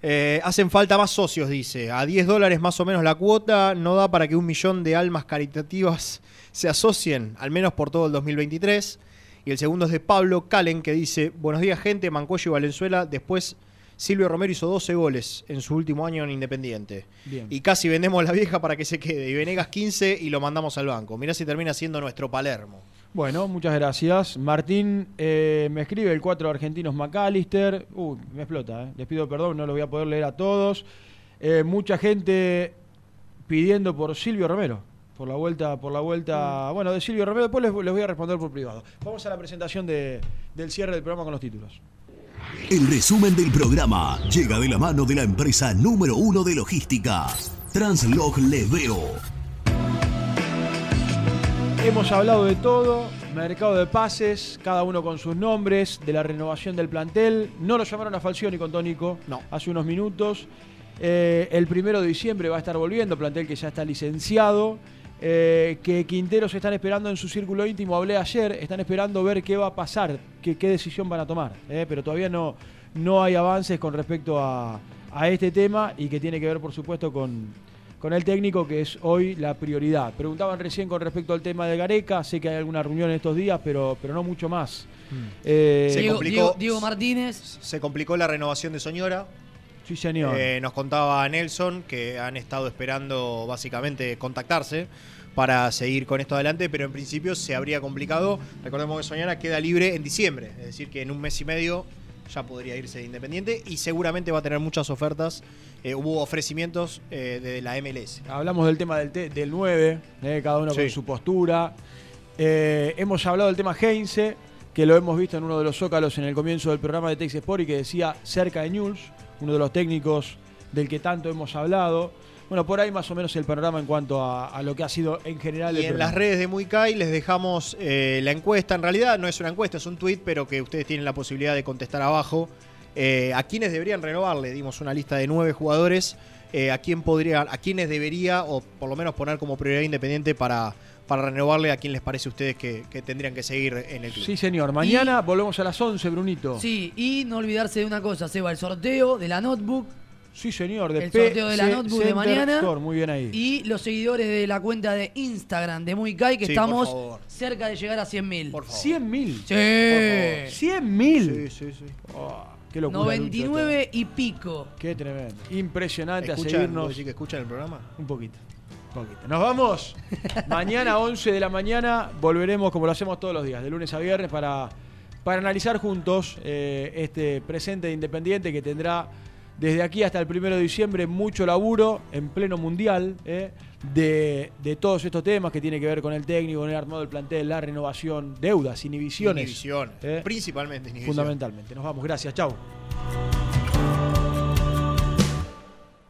Eh, hacen falta más socios, dice. A 10 dólares más o menos la cuota. No da para que un millón de almas caritativas se asocien, al menos por todo el 2023. Y el segundo es de Pablo Calen, que dice: Buenos días, gente. Mancuello y Valenzuela. Después, Silvio Romero hizo 12 goles en su último año en Independiente. Bien. Y casi vendemos la vieja para que se quede. Y Venegas 15 y lo mandamos al banco. Mirá si termina siendo nuestro Palermo. Bueno, muchas gracias. Martín eh, me escribe el 4 argentinos McAllister. Uy, me explota, eh. les pido perdón, no lo voy a poder leer a todos. Eh, mucha gente pidiendo por Silvio Romero. Por la vuelta, por la vuelta, bueno, de Silvio Romero, después les, les voy a responder por privado. Vamos a la presentación de- del cierre del programa con los títulos. El resumen del programa llega de la mano de la empresa número uno de logística, Translog Leveo. Hemos hablado de todo, mercado de pases, cada uno con sus nombres, de la renovación del plantel. No lo llamaron a Falcioni con Tónico No. hace unos minutos. Eh, el primero de diciembre va a estar volviendo, plantel que ya está licenciado. Eh, que Quinteros están esperando en su círculo íntimo, hablé ayer, están esperando ver qué va a pasar, qué, qué decisión van a tomar. eh, pero todavía no, no hay avances con respecto a, a este tema y que tiene que ver, por supuesto, con, con el técnico, que es hoy la prioridad. Preguntaban recién con respecto al tema de Gareca, sé que hay alguna reunión en estos días, pero, pero no mucho más. Eh, Se complicó- Diego- Diego Martínez. Se complicó la renovación de Soñora. Sí, señor. Eh, nos contaba Nelson que han estado esperando básicamente contactarse para seguir con esto adelante, pero en principio se habría complicado. Recordemos que Soñora queda libre en diciembre, es decir, que en un mes y medio ya podría irse de Independiente y seguramente va a tener muchas ofertas. Eh, hubo ofrecimientos eh, de la MLS. Hablamos del tema del, te- del 9, eh, cada uno con su postura. Hemos hablado del tema Heinze, que lo hemos visto en uno de los zócalos en el comienzo del programa de Tex Sport y que decía cerca de News, uno de los técnicos del que tanto hemos hablado. Bueno, por ahí más o menos el panorama en cuanto a, a lo que ha sido en general el Y en programa. las redes de Muicay les dejamos eh, la encuesta. En realidad no es una encuesta, es un tweet, pero que ustedes tienen la posibilidad de contestar abajo. Eh, ¿A quiénes deberían renovar? Le dimos una lista de nueve jugadores. Eh, ¿A quién podría, a quiénes debería, o por lo menos poner como prioridad independiente para, para renovarle? ¿A quién les parece a ustedes que, que tendrían que seguir en el club? Sí, señor. Mañana volvemos a las 11, Brunito. Sí, y no olvidarse de una cosa, Seba, el sorteo de la notebook Sí, señor. De El sorteo de la notebook de mañana. Store, Muy bien ahí. y los seguidores de la cuenta de Instagram de Muy Kai, que Sí, estamos cerca de llegar a 100.000. Por favor. 100 mil. Sí. 100 mil. Sí, sí, sí. qué locura. 99 y pico. Qué tremendo. Impresionante a ¿Escuchan, seguirnos. ¿vos decís que escuchan el programa? Un poquito. Poquito. Nos vamos. Mañana, 11 de la mañana, volveremos como lo hacemos todos los días, de lunes a viernes, para, para analizar juntos eh, este presente de Independiente que tendrá desde aquí hasta el primero de diciembre mucho laburo en pleno mundial eh, de, de todos estos temas que tiene que ver con el técnico, con el armado del plantel, la renovación, deudas, inhibiciones. Inhibición. Eh, Principalmente inhibición. Fundamentalmente. Nos vamos. Gracias. Chau.